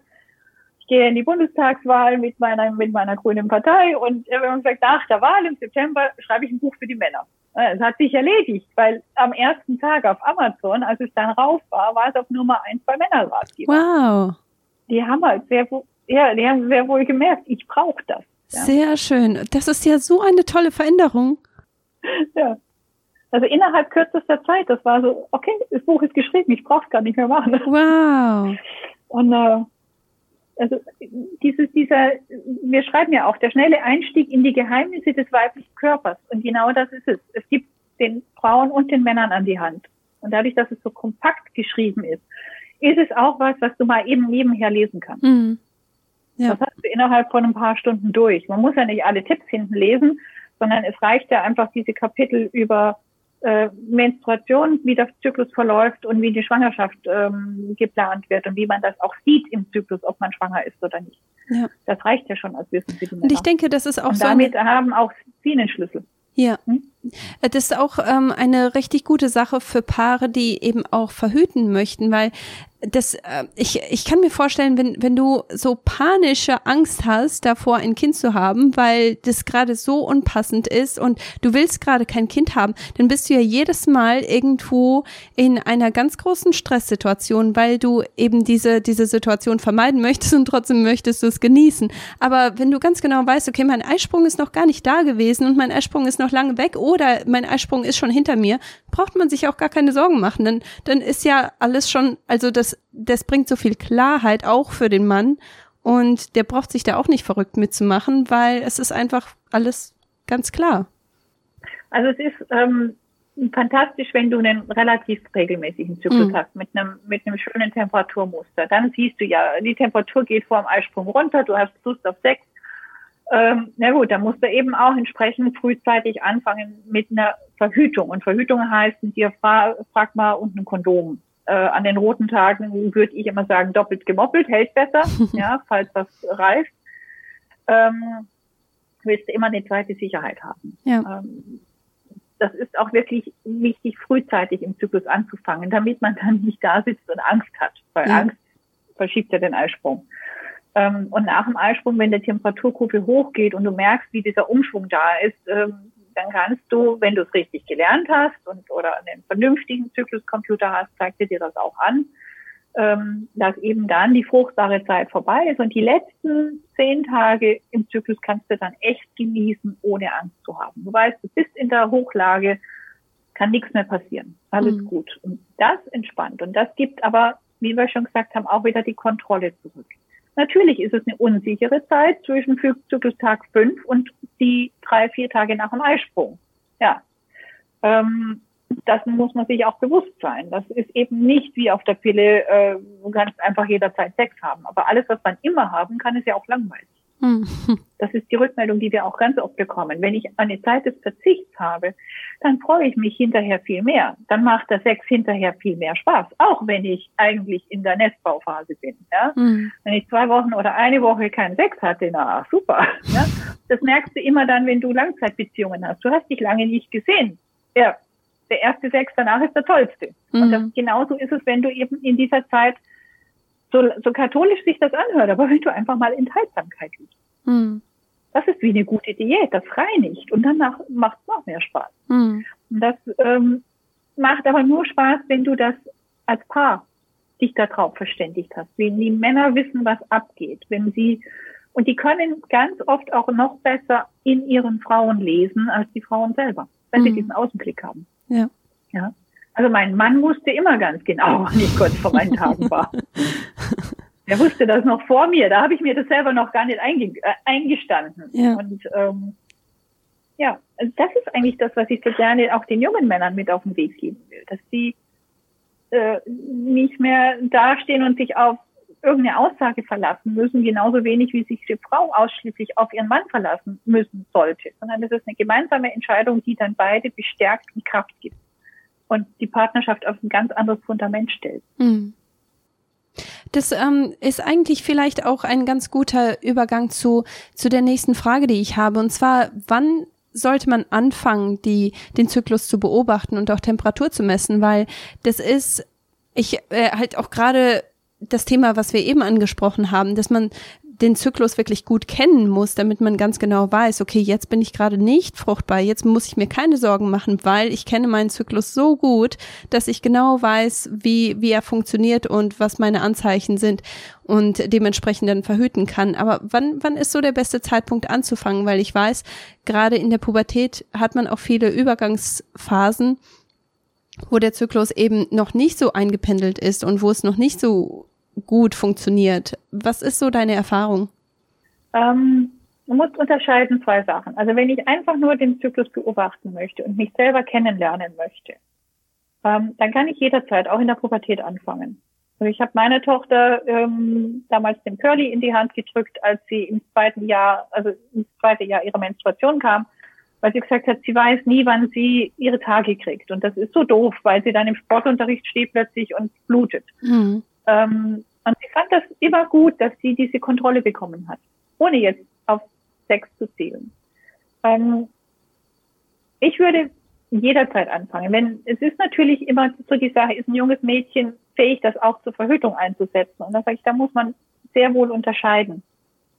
ich gehe in die Bundestagswahl mit meiner, mit meiner grünen Partei und wenn man sagt, nach der Wahl im September schreibe ich ein Buch für die Männer. Es hat sich erledigt, weil am ersten Tag auf Amazon, als es dann rauf war, war es auf Nummer eins bei Männerratgeber. Wow. Die haben halt sehr, ja, die haben sehr wohl gemerkt, ich brauche das. Ja. Sehr schön. Das ist ja so eine tolle Veränderung. Ja. Also innerhalb kürzester Zeit, das war so, okay, das Buch ist geschrieben, ich brauche es gar nicht mehr machen. Wow. Und äh, also dieses, dieser, wir schreiben ja auch, der schnelle Einstieg in die Geheimnisse des weiblichen Körpers. Und genau das ist es. Es gibt den Frauen und den Männern an die Hand. Und dadurch, dass es so kompakt geschrieben ist, ist es auch was, was du mal eben nebenher lesen kannst. Mhm. Ja. Das hast du innerhalb von ein paar Stunden durch. Man muss ja nicht alle Tipps hinten lesen, sondern es reicht ja einfach diese Kapitel über äh, Menstruation, wie der Zyklus verläuft und wie die Schwangerschaft ähm, geplant wird und wie man das auch sieht im Zyklus, ob man schwanger ist oder nicht. Ja. Das reicht ja schon als Wissen für die Männer. Und ich denke, das ist auch und so. Damit haben auch sie einen Schlüssel. Ja. Hm? Das ist auch ähm, eine richtig gute Sache für Paare, die eben auch verhüten möchten, weil das, äh, ich, ich kann mir vorstellen, wenn, wenn du so panische Angst hast, davor ein Kind zu haben, weil das gerade so unpassend ist und du willst gerade kein Kind haben, dann bist du ja jedes Mal irgendwo in einer ganz großen Stresssituation, weil du eben diese, diese Situation vermeiden möchtest und trotzdem möchtest du es genießen. Aber wenn du ganz genau weißt, okay, mein Eisprung ist noch gar nicht da gewesen und mein Eisprung ist noch lange weg oder mein Eisprung ist schon hinter mir, braucht man sich auch gar keine Sorgen machen. Dann, dann ist ja alles schon, also das, das bringt so viel Klarheit auch für den Mann. Und der braucht sich da auch nicht verrückt mitzumachen, weil es ist einfach alles ganz klar. Also es ist ähm, fantastisch, wenn du einen relativ regelmäßigen Zyklus mhm. hast, mit einem, mit einem schönen Temperaturmuster. Dann siehst du ja, die Temperatur geht vor dem Eisprung runter, du hast Lust auf Sex, ähm, na gut, da musst du eben auch entsprechend frühzeitig anfangen mit einer Verhütung. Und Verhütung heißt, frag mal und ein Kondom. Äh, an den roten Tagen würde ich immer sagen, doppelt gemoppelt, hält besser, ja, falls das reift. Ähm, willst du immer eine zweite Sicherheit haben. Ja. Ähm, das ist auch wirklich wichtig, frühzeitig im Zyklus anzufangen, damit man dann nicht da sitzt und Angst hat, weil ja. Angst verschiebt ja den Eisprung. Ähm, und nach dem Eisprung, wenn der Temperaturkurve hochgeht und du merkst, wie dieser Umschwung da ist, ähm, dann kannst du, wenn du es richtig gelernt hast und oder einen vernünftigen Zykluscomputer hast, zeigt dir das auch an, ähm, dass eben dann die fruchtbare Zeit vorbei ist und die letzten zehn Tage im Zyklus kannst du dann echt genießen, ohne Angst zu haben. Du weißt, du bist in der Hochlage, kann nichts mehr passieren. Alles mhm. gut. Und das entspannt. Und das gibt aber, wie wir schon gesagt haben, auch wieder die Kontrolle zurück. Natürlich ist es eine unsichere Zeit zwischen Zyklustag 5 und die drei, vier Tage nach dem Eisprung. Ja. Ähm, das muss man sich auch bewusst sein. Das ist eben nicht wie auf der Pille, äh, du kannst einfach jederzeit Sex haben. Aber alles, was man immer haben kann, ist ja auch langweilig. Hm. Das ist die Rückmeldung, die wir auch ganz oft bekommen. Wenn ich eine Zeit des Verzichts habe, dann freue ich mich hinterher viel mehr. Dann macht der Sex hinterher viel mehr Spaß, auch wenn ich eigentlich in der Nestbauphase bin. Ja? Mhm. Wenn ich zwei Wochen oder eine Woche keinen Sex hatte, na super. Ja? Das merkst du immer dann, wenn du Langzeitbeziehungen hast. Du hast dich lange nicht gesehen. Ja, der erste Sex danach ist der tollste. Mhm. Und das, genauso ist es, wenn du eben in dieser Zeit So, so katholisch sich das anhört, aber wenn du einfach mal Enthaltsamkeit übst. Hm. Das ist wie eine gute Diät, das reinigt und danach macht es noch mehr Spaß. Hm. Und das ähm, macht aber nur Spaß, wenn du das als Paar dich darauf verständigt hast. Wenn die Männer wissen, was abgeht, wenn sie und die können ganz oft auch noch besser in ihren Frauen lesen als die Frauen selber, wenn mhm. sie diesen Außenblick haben. Ja. Ja. Also mein Mann wusste immer ganz genau, wann ich kurz vor meinen Tagen war. Er wusste das noch vor mir. Da habe ich mir das selber noch gar nicht einge äh, eingestanden. Ja. Und ähm, ja, also das ist eigentlich das, was ich so gerne auch den jungen Männern mit auf den Weg geben will, dass sie äh, nicht mehr dastehen und sich auf irgendeine Aussage verlassen müssen, genauso wenig wie sich die Frau ausschließlich auf ihren Mann verlassen müssen sollte, sondern es ist eine gemeinsame Entscheidung, die dann beide bestärkt und Kraft gibt und die Partnerschaft auf ein ganz anderes Fundament stellt. Mhm. Das ähm, ist eigentlich vielleicht auch ein ganz guter Übergang zu, zu der nächsten Frage, die ich habe. Und zwar, wann sollte man anfangen, die, den Zyklus zu beobachten und auch Temperatur zu messen? Weil das ist, ich äh, halt auch gerade das Thema, was wir eben angesprochen haben, dass man den Zyklus wirklich gut kennen muss, damit man ganz genau weiß, okay, jetzt bin ich gerade nicht fruchtbar, jetzt muss ich mir keine Sorgen machen, weil ich kenne meinen Zyklus so gut, dass ich genau weiß, wie, wie er funktioniert und was meine Anzeichen sind und dementsprechend dann verhüten kann. Aber wann, wann ist so der beste Zeitpunkt anzufangen? Weil ich weiß, gerade in der Pubertät hat man auch viele Übergangsphasen, wo der Zyklus eben noch nicht so eingependelt ist und wo es noch nicht so gut funktioniert. Was ist so deine Erfahrung? Ähm, man muss unterscheiden zwei Sachen. Also wenn ich einfach nur den Zyklus beobachten möchte und mich selber kennenlernen möchte, ähm, dann kann ich jederzeit auch in der Pubertät anfangen. Also ich habe meine Tochter ähm, damals dem Curly in die Hand gedrückt, als sie im zweiten Jahr, also ins zweite Jahr ihrer Menstruation kam, weil sie gesagt hat, sie weiß nie, wann sie ihre Tage kriegt. Und das ist so doof, weil sie dann im Sportunterricht steht plötzlich und blutet. Mhm. Ähm, und sie fand das immer gut, dass sie diese Kontrolle bekommen hat, ohne jetzt auf Sex zu zählen. Ähm, ich würde jederzeit anfangen. Wenn es ist natürlich immer so die Sache, ist ein junges Mädchen fähig, das auch zur Verhütung einzusetzen. Und da sage ich, da muss man sehr wohl unterscheiden,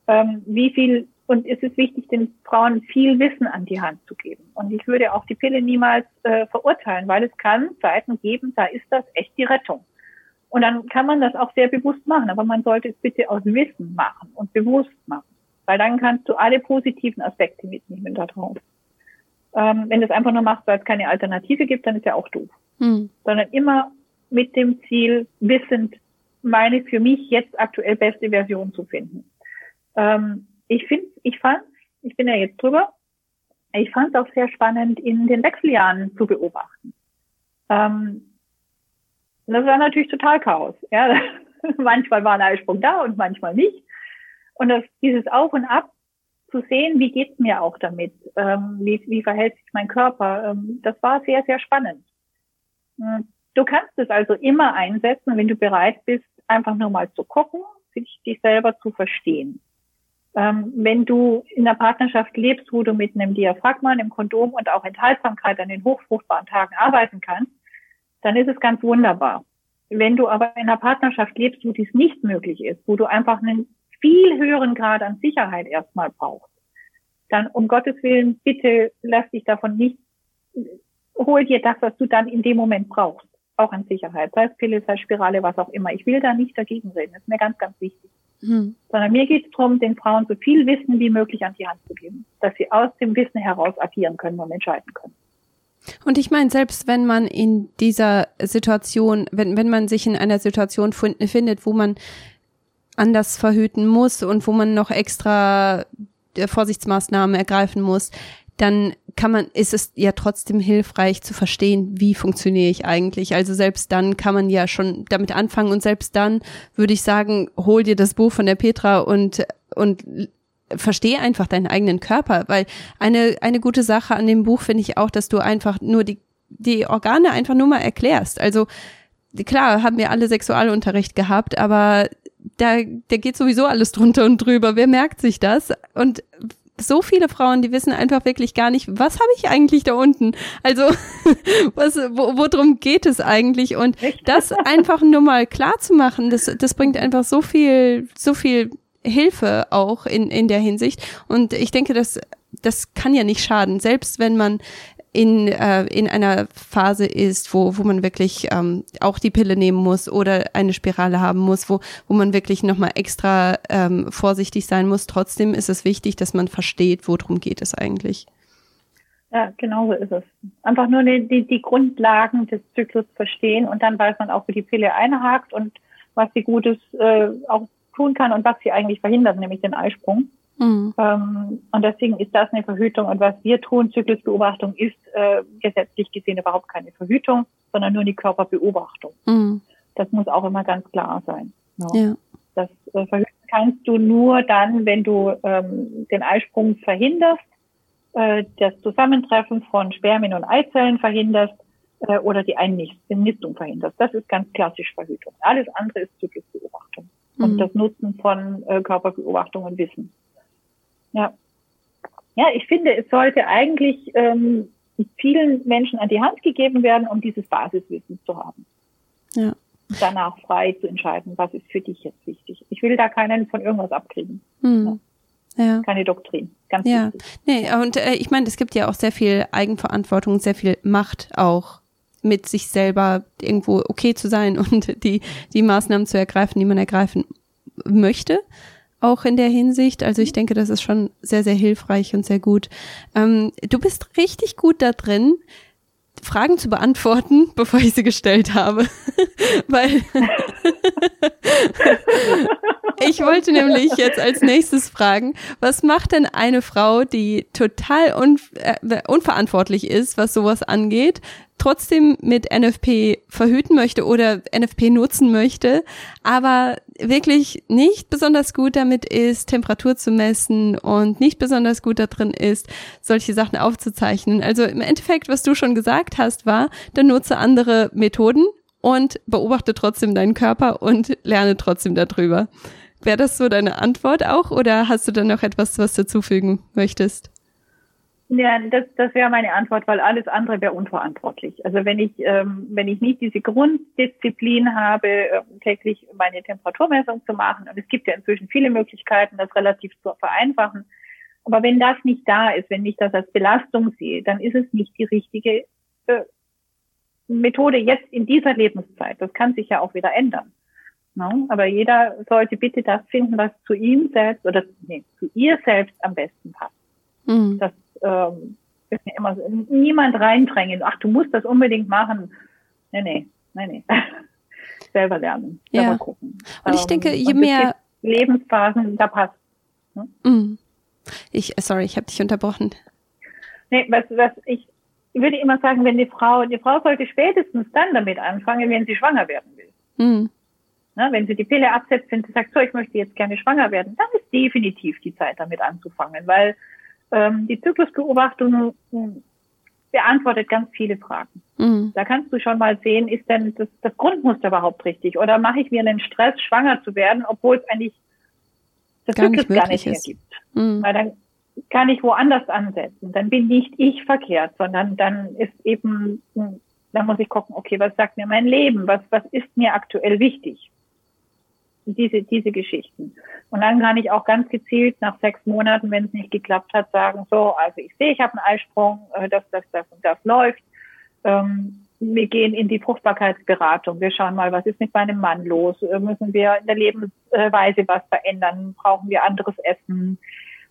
ähm, wie viel und es ist wichtig, den Frauen viel Wissen an die Hand zu geben. Und ich würde auch die Pille niemals äh, verurteilen, weil es kann Zeiten geben, da ist das echt die Rettung. Und dann kann man das auch sehr bewusst machen, aber man sollte es bitte aus Wissen machen und bewusst machen, weil dann kannst du alle positiven Aspekte mitnehmen da drauf. Ähm, wenn du es einfach nur machst, weil es keine Alternative gibt, dann ist ja auch doof. Hm. Sondern immer mit dem Ziel, wissend meine für mich jetzt aktuell beste Version zu finden. Ähm, ich finde, ich fand, ich bin ja jetzt drüber, ich fand es auch sehr spannend, in den Wechseljahren zu beobachten. Ähm, und das war natürlich total Chaos. Ja. manchmal war ein Eisprung da und manchmal nicht. Und das, dieses Auf und Ab zu sehen, wie geht's mir auch damit, ähm, wie, wie verhält sich mein Körper, ähm, das war sehr, sehr spannend. Hm, du kannst es also immer einsetzen, wenn du bereit bist, einfach nur mal zu gucken, sich dich selber zu verstehen. Ähm, wenn du in einer Partnerschaft lebst, wo du mit einem Diaphragma, einem Kondom und auch Enthaltsamkeit an den hochfruchtbaren Tagen arbeiten kannst, dann ist es ganz wunderbar. Wenn du aber in einer Partnerschaft lebst, wo dies nicht möglich ist, wo du einfach einen viel höheren Grad an Sicherheit erstmal brauchst, dann um Gottes Willen, bitte lass dich davon nicht, hol dir das, was du dann in dem Moment brauchst, auch an Sicherheit, sei es Pille, sei es Spirale, was auch immer. Ich will da nicht dagegen reden, das ist mir ganz, ganz wichtig. Hm. Sondern mir geht es darum, den Frauen so viel Wissen wie möglich an die Hand zu geben, dass sie aus dem Wissen heraus agieren können und entscheiden können. Und ich meine, selbst wenn man in dieser Situation, wenn, wenn man sich in einer Situation findet, wo man anders verhüten muss und wo man noch extra äh, Vorsichtsmaßnahmen ergreifen muss, dann kann man, ist es ja trotzdem hilfreich zu verstehen, wie funktioniere ich eigentlich. Also selbst dann kann man ja schon damit anfangen und selbst dann würde ich sagen, hol dir das Buch von der Petra und, und verstehe einfach deinen eigenen Körper, weil eine, eine gute Sache an dem Buch finde ich auch, dass du einfach nur die, die Organe einfach nur mal erklärst. Also klar, haben wir alle Sexualunterricht gehabt, aber da, da geht sowieso alles drunter und drüber. Wer merkt sich das? Und so viele Frauen, die wissen einfach wirklich gar nicht, was habe ich eigentlich da unten? Also, was, wo, worum geht es eigentlich? Und das einfach nur mal klar zu machen, das, das bringt einfach so viel, so viel Hilfe auch in, in der Hinsicht. Und ich denke, das, das kann ja nicht schaden, selbst wenn man in, äh, in einer Phase ist, wo, wo man wirklich ähm, auch die Pille nehmen muss oder eine Spirale haben muss, wo, wo man wirklich nochmal extra ähm, vorsichtig sein muss. Trotzdem ist es wichtig, dass man versteht, worum geht es eigentlich. Ja, genau so ist es. Einfach nur die, die, die Grundlagen des Zyklus verstehen und dann weiß man auch, wie die Pille einhakt und was sie Gutes äh, auch tun kann und was sie eigentlich verhindert, nämlich den Eisprung. Mhm. Ähm, und deswegen ist das eine Verhütung. Und was wir tun, Zyklusbeobachtung, ist äh, gesetzlich gesehen überhaupt keine Verhütung, sondern nur die Körperbeobachtung. Mhm. Das muss auch immer ganz klar sein. Ja. Ja. Das äh, verhüten kannst du nur dann, wenn du ähm, den Eisprung verhinderst, äh, das Zusammentreffen von Spermien und Eizellen verhinderst äh, oder die Einnistung verhinderst. Das ist ganz klassisch Verhütung. Alles andere ist Zyklusbeobachtung mhm. und das Nutzen von äh, Körperbeobachtung und Wissen. Ja. Ja, ich finde, es sollte eigentlich ähm, vielen Menschen an die Hand gegeben werden, um dieses Basiswissen zu haben. Ja. danach frei zu entscheiden, was ist für dich jetzt wichtig. Ich will da keinen von irgendwas abkriegen. Mhm. Ja. ja. Keine Doktrin. Ganz ja. wichtig. Nee, und äh, ich meine, es gibt ja auch sehr viel Eigenverantwortung, sehr viel Macht auch mit sich selber irgendwo okay zu sein und die, die Maßnahmen zu ergreifen, die man ergreifen möchte auch in der Hinsicht. Also ich denke, das ist schon sehr, sehr hilfreich und sehr gut. Ähm, du bist richtig gut da drin, Fragen zu beantworten, bevor ich sie gestellt habe. Weil ich wollte nämlich jetzt als nächstes fragen, was macht denn eine Frau, die total un äh, unverantwortlich ist, was sowas angeht, trotzdem mit NFP verhüten möchte oder NFP nutzen möchte, aber wirklich nicht besonders gut damit ist, Temperatur zu messen und nicht besonders gut darin ist, solche Sachen aufzuzeichnen. Also im Endeffekt, was du schon gesagt hast, war, dann nutze andere Methoden und beobachte trotzdem deinen Körper und lerne trotzdem darüber. Wäre das so deine Antwort auch oder hast du dann noch etwas, was dazufügen möchtest? Ja, das, das wäre meine Antwort, weil alles andere wäre unverantwortlich. Also wenn ich, ähm, wenn ich nicht diese Grunddisziplin habe, äh, täglich meine Temperaturmessung zu machen, und es gibt ja inzwischen viele Möglichkeiten, das relativ zu vereinfachen, aber wenn das nicht da ist, wenn ich das als Belastung sehe, dann ist es nicht die richtige äh, Methode jetzt in dieser Lebenszeit. Das kann sich ja auch wieder ändern. No? Aber jeder sollte bitte das finden, was zu ihm selbst oder nee, zu ihr selbst am besten passt. Mhm. Das ähm, ist mir immer so, niemand reindrängen. Ach, du musst das unbedingt machen. Nee, nee, nee, nee. selber lernen, selber ja. gucken. Und ich denke, ähm, je mehr Lebensphasen, da passt. Ne? Mm. Ich, sorry, ich habe dich unterbrochen. Nee, was, was ich würde immer sagen, wenn die Frau, die Frau sollte spätestens dann damit anfangen, wenn sie schwanger werden will. Mm. Na, wenn sie die Pille absetzt, wenn sie sagt, so, ich möchte jetzt gerne schwanger werden, dann ist definitiv die Zeit damit anzufangen, weil ähm, die Zyklusbeobachtung hm, beantwortet ganz viele Fragen. Mhm. Da kannst du schon mal sehen, ist denn das, das Grundmuster überhaupt richtig? Oder mache ich mir einen Stress, schwanger zu werden, obwohl es eigentlich das gar Zyklus nicht gar nicht ist. gibt? Mhm. Weil dann kann ich woanders ansetzen. Dann bin nicht ich verkehrt, sondern dann ist eben, dann muss ich gucken, okay, was sagt mir mein Leben? Was, was ist mir aktuell wichtig? diese, diese Geschichten. Und dann kann ich auch ganz gezielt nach sechs Monaten, wenn es nicht geklappt hat, sagen, so, also ich sehe, ich habe einen Eisprung, äh, das, das, das und das läuft. Ähm, wir gehen in die Fruchtbarkeitsberatung. Wir schauen mal, was ist mit meinem Mann los? Äh, müssen wir in der Lebensweise was verändern? Brauchen wir anderes Essen?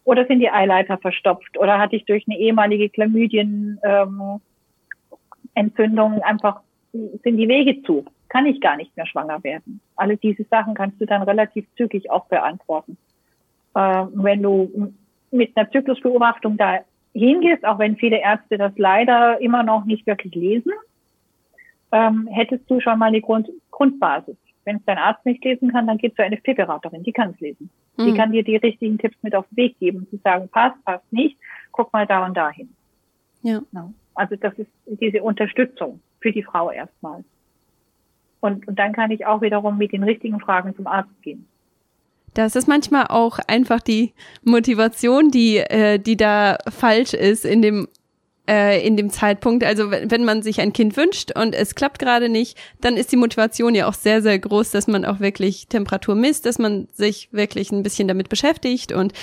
Oder sind die Eileiter verstopft? Oder hatte ich durch eine ehemalige Chlamydien-Entzündung ähm, einfach, sind die Wege zu? kann ich gar nicht mehr schwanger werden. Alle diese Sachen kannst du dann relativ zügig auch beantworten. Äh, wenn du mit einer Zyklusbeobachtung da hingehst, auch wenn viele Ärzte das leider immer noch nicht wirklich lesen, ähm, hättest du schon mal eine Grund Grundbasis. Wenn es dein Arzt nicht lesen kann, dann geht zu einer FIP-Beraterin, die kann es lesen. Mhm. Die kann dir die richtigen Tipps mit auf den Weg geben, zu sagen, passt, passt nicht, guck mal da und dahin. Ja. ja. Also das ist diese Unterstützung für die Frau erstmal. Und, und dann kann ich auch wiederum mit den richtigen Fragen zum Arzt gehen. Da ist manchmal auch einfach die Motivation, die, äh, die da falsch ist in dem äh, in dem Zeitpunkt. Also wenn, wenn man sich ein Kind wünscht und es klappt gerade nicht, dann ist die Motivation ja auch sehr, sehr groß, dass man auch wirklich Temperatur misst, dass man sich wirklich ein bisschen damit beschäftigt und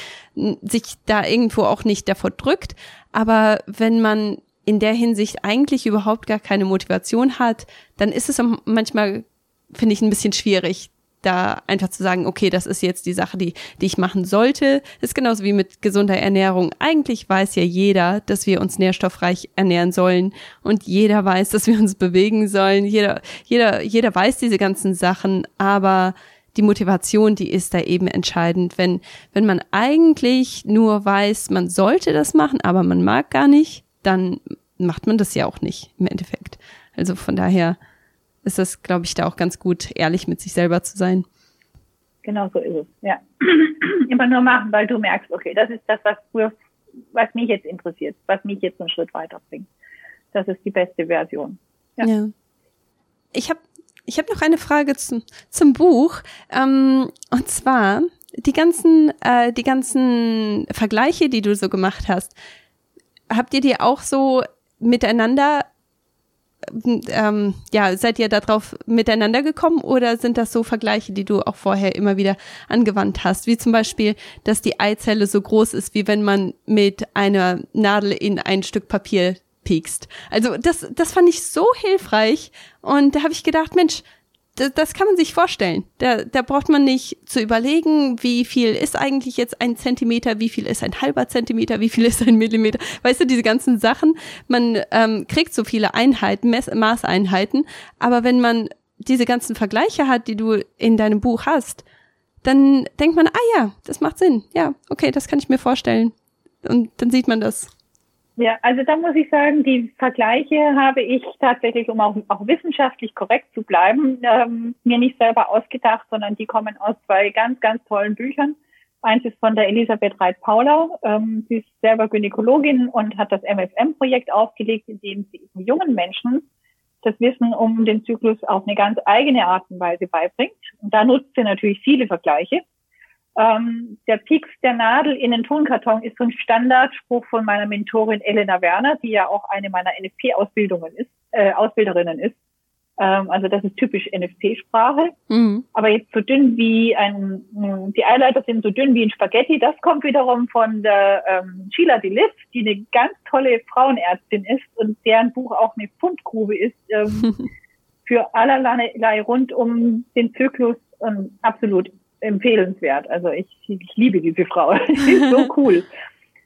sich da irgendwo auch nicht davor drückt. Aber wenn man in der Hinsicht eigentlich überhaupt gar keine Motivation hat, dann ist es manchmal, finde ich, ein bisschen schwierig, da einfach zu sagen, okay, das ist jetzt die Sache, die, die ich machen sollte, ist genauso wie mit gesunder Ernährung. Eigentlich weiß ja jeder, dass wir uns nährstoffreich ernähren sollen und jeder weiß, dass wir uns bewegen sollen. Jeder, jeder, jeder weiß diese ganzen Sachen, aber die Motivation, die ist da eben entscheidend. Wenn, wenn man eigentlich nur weiß, man sollte das machen, aber man mag gar nicht, dann macht man das ja auch nicht im Endeffekt. Also von daher, ist das, glaube ich, da auch ganz gut, ehrlich mit sich selber zu sein. Genau so ist es, ja. Immer nur machen, weil du merkst, okay, das ist das, was, was mich jetzt interessiert, was mich jetzt einen Schritt weiterbringt. Das ist die beste Version. Ja. ja. Ich habe ich hab noch eine Frage zum, zum Buch. Ähm, und zwar die ganzen, äh, die ganzen Vergleiche, die du so gemacht hast. Habt ihr die auch so miteinander ähm, ja, seid ihr darauf miteinander gekommen oder sind das so Vergleiche, die du auch vorher immer wieder angewandt hast? Wie zum Beispiel, dass die Eizelle so groß ist, wie wenn man mit einer Nadel in ein Stück Papier piekst. Also das, das fand ich so hilfreich und da habe ich gedacht, Mensch, das, kann man sich vorstellen. Da, da braucht man nicht zu überlegen, wie viel ist eigentlich jetzt ein Zentimeter, wie viel ist ein halber Zentimeter, wie viel ist ein Millimeter. Weißt du, diese ganzen Sachen. Man ähm, kriegt so viele Einheiten, Mess Maßeinheiten, aber wenn man diese ganzen Vergleiche hat, die du in deinem Buch hast, dann denkt man, ah ja, das macht Sinn. Ja, okay, das kann ich mir vorstellen. Und dann sieht man das. Ja, also da muss ich sagen, die Vergleiche habe ich tatsächlich, um auch, auch wissenschaftlich korrekt zu bleiben, ähm, mir nicht selber ausgedacht, sondern die kommen aus zwei ganz, ganz tollen Büchern. Eins ist von der Elisabeth Reit-Paula. Ähm, sie ist selber Gynäkologin und hat das MFM-Projekt aufgelegt, in dem sie jungen Menschen das Wissen um den Zyklus auf eine ganz eigene Art und Weise beibringt. Und da nutzt sie natürlich viele Vergleiche. Ähm, der Pieks der Nadel in den Tonkarton ist so ein Standardspruch von meiner Mentorin Elena Werner, die ja auch eine meiner NFP-Ausbildungen ist, äh, Ausbilderinnen ist. Ähm, also das ist typisch NFC-Sprache. Mhm. Aber jetzt so dünn wie ein, hm, die Eileiter sind so dünn wie ein Spaghetti. Das kommt wiederum von der ähm, Sheila DeLiff, die eine ganz tolle Frauenärztin ist und deren Buch auch eine Fundgrube ist ähm, für allerlei rund um den Zyklus. Ähm, absolut empfehlenswert. Also ich, ich liebe diese Frau. Sie ist so cool.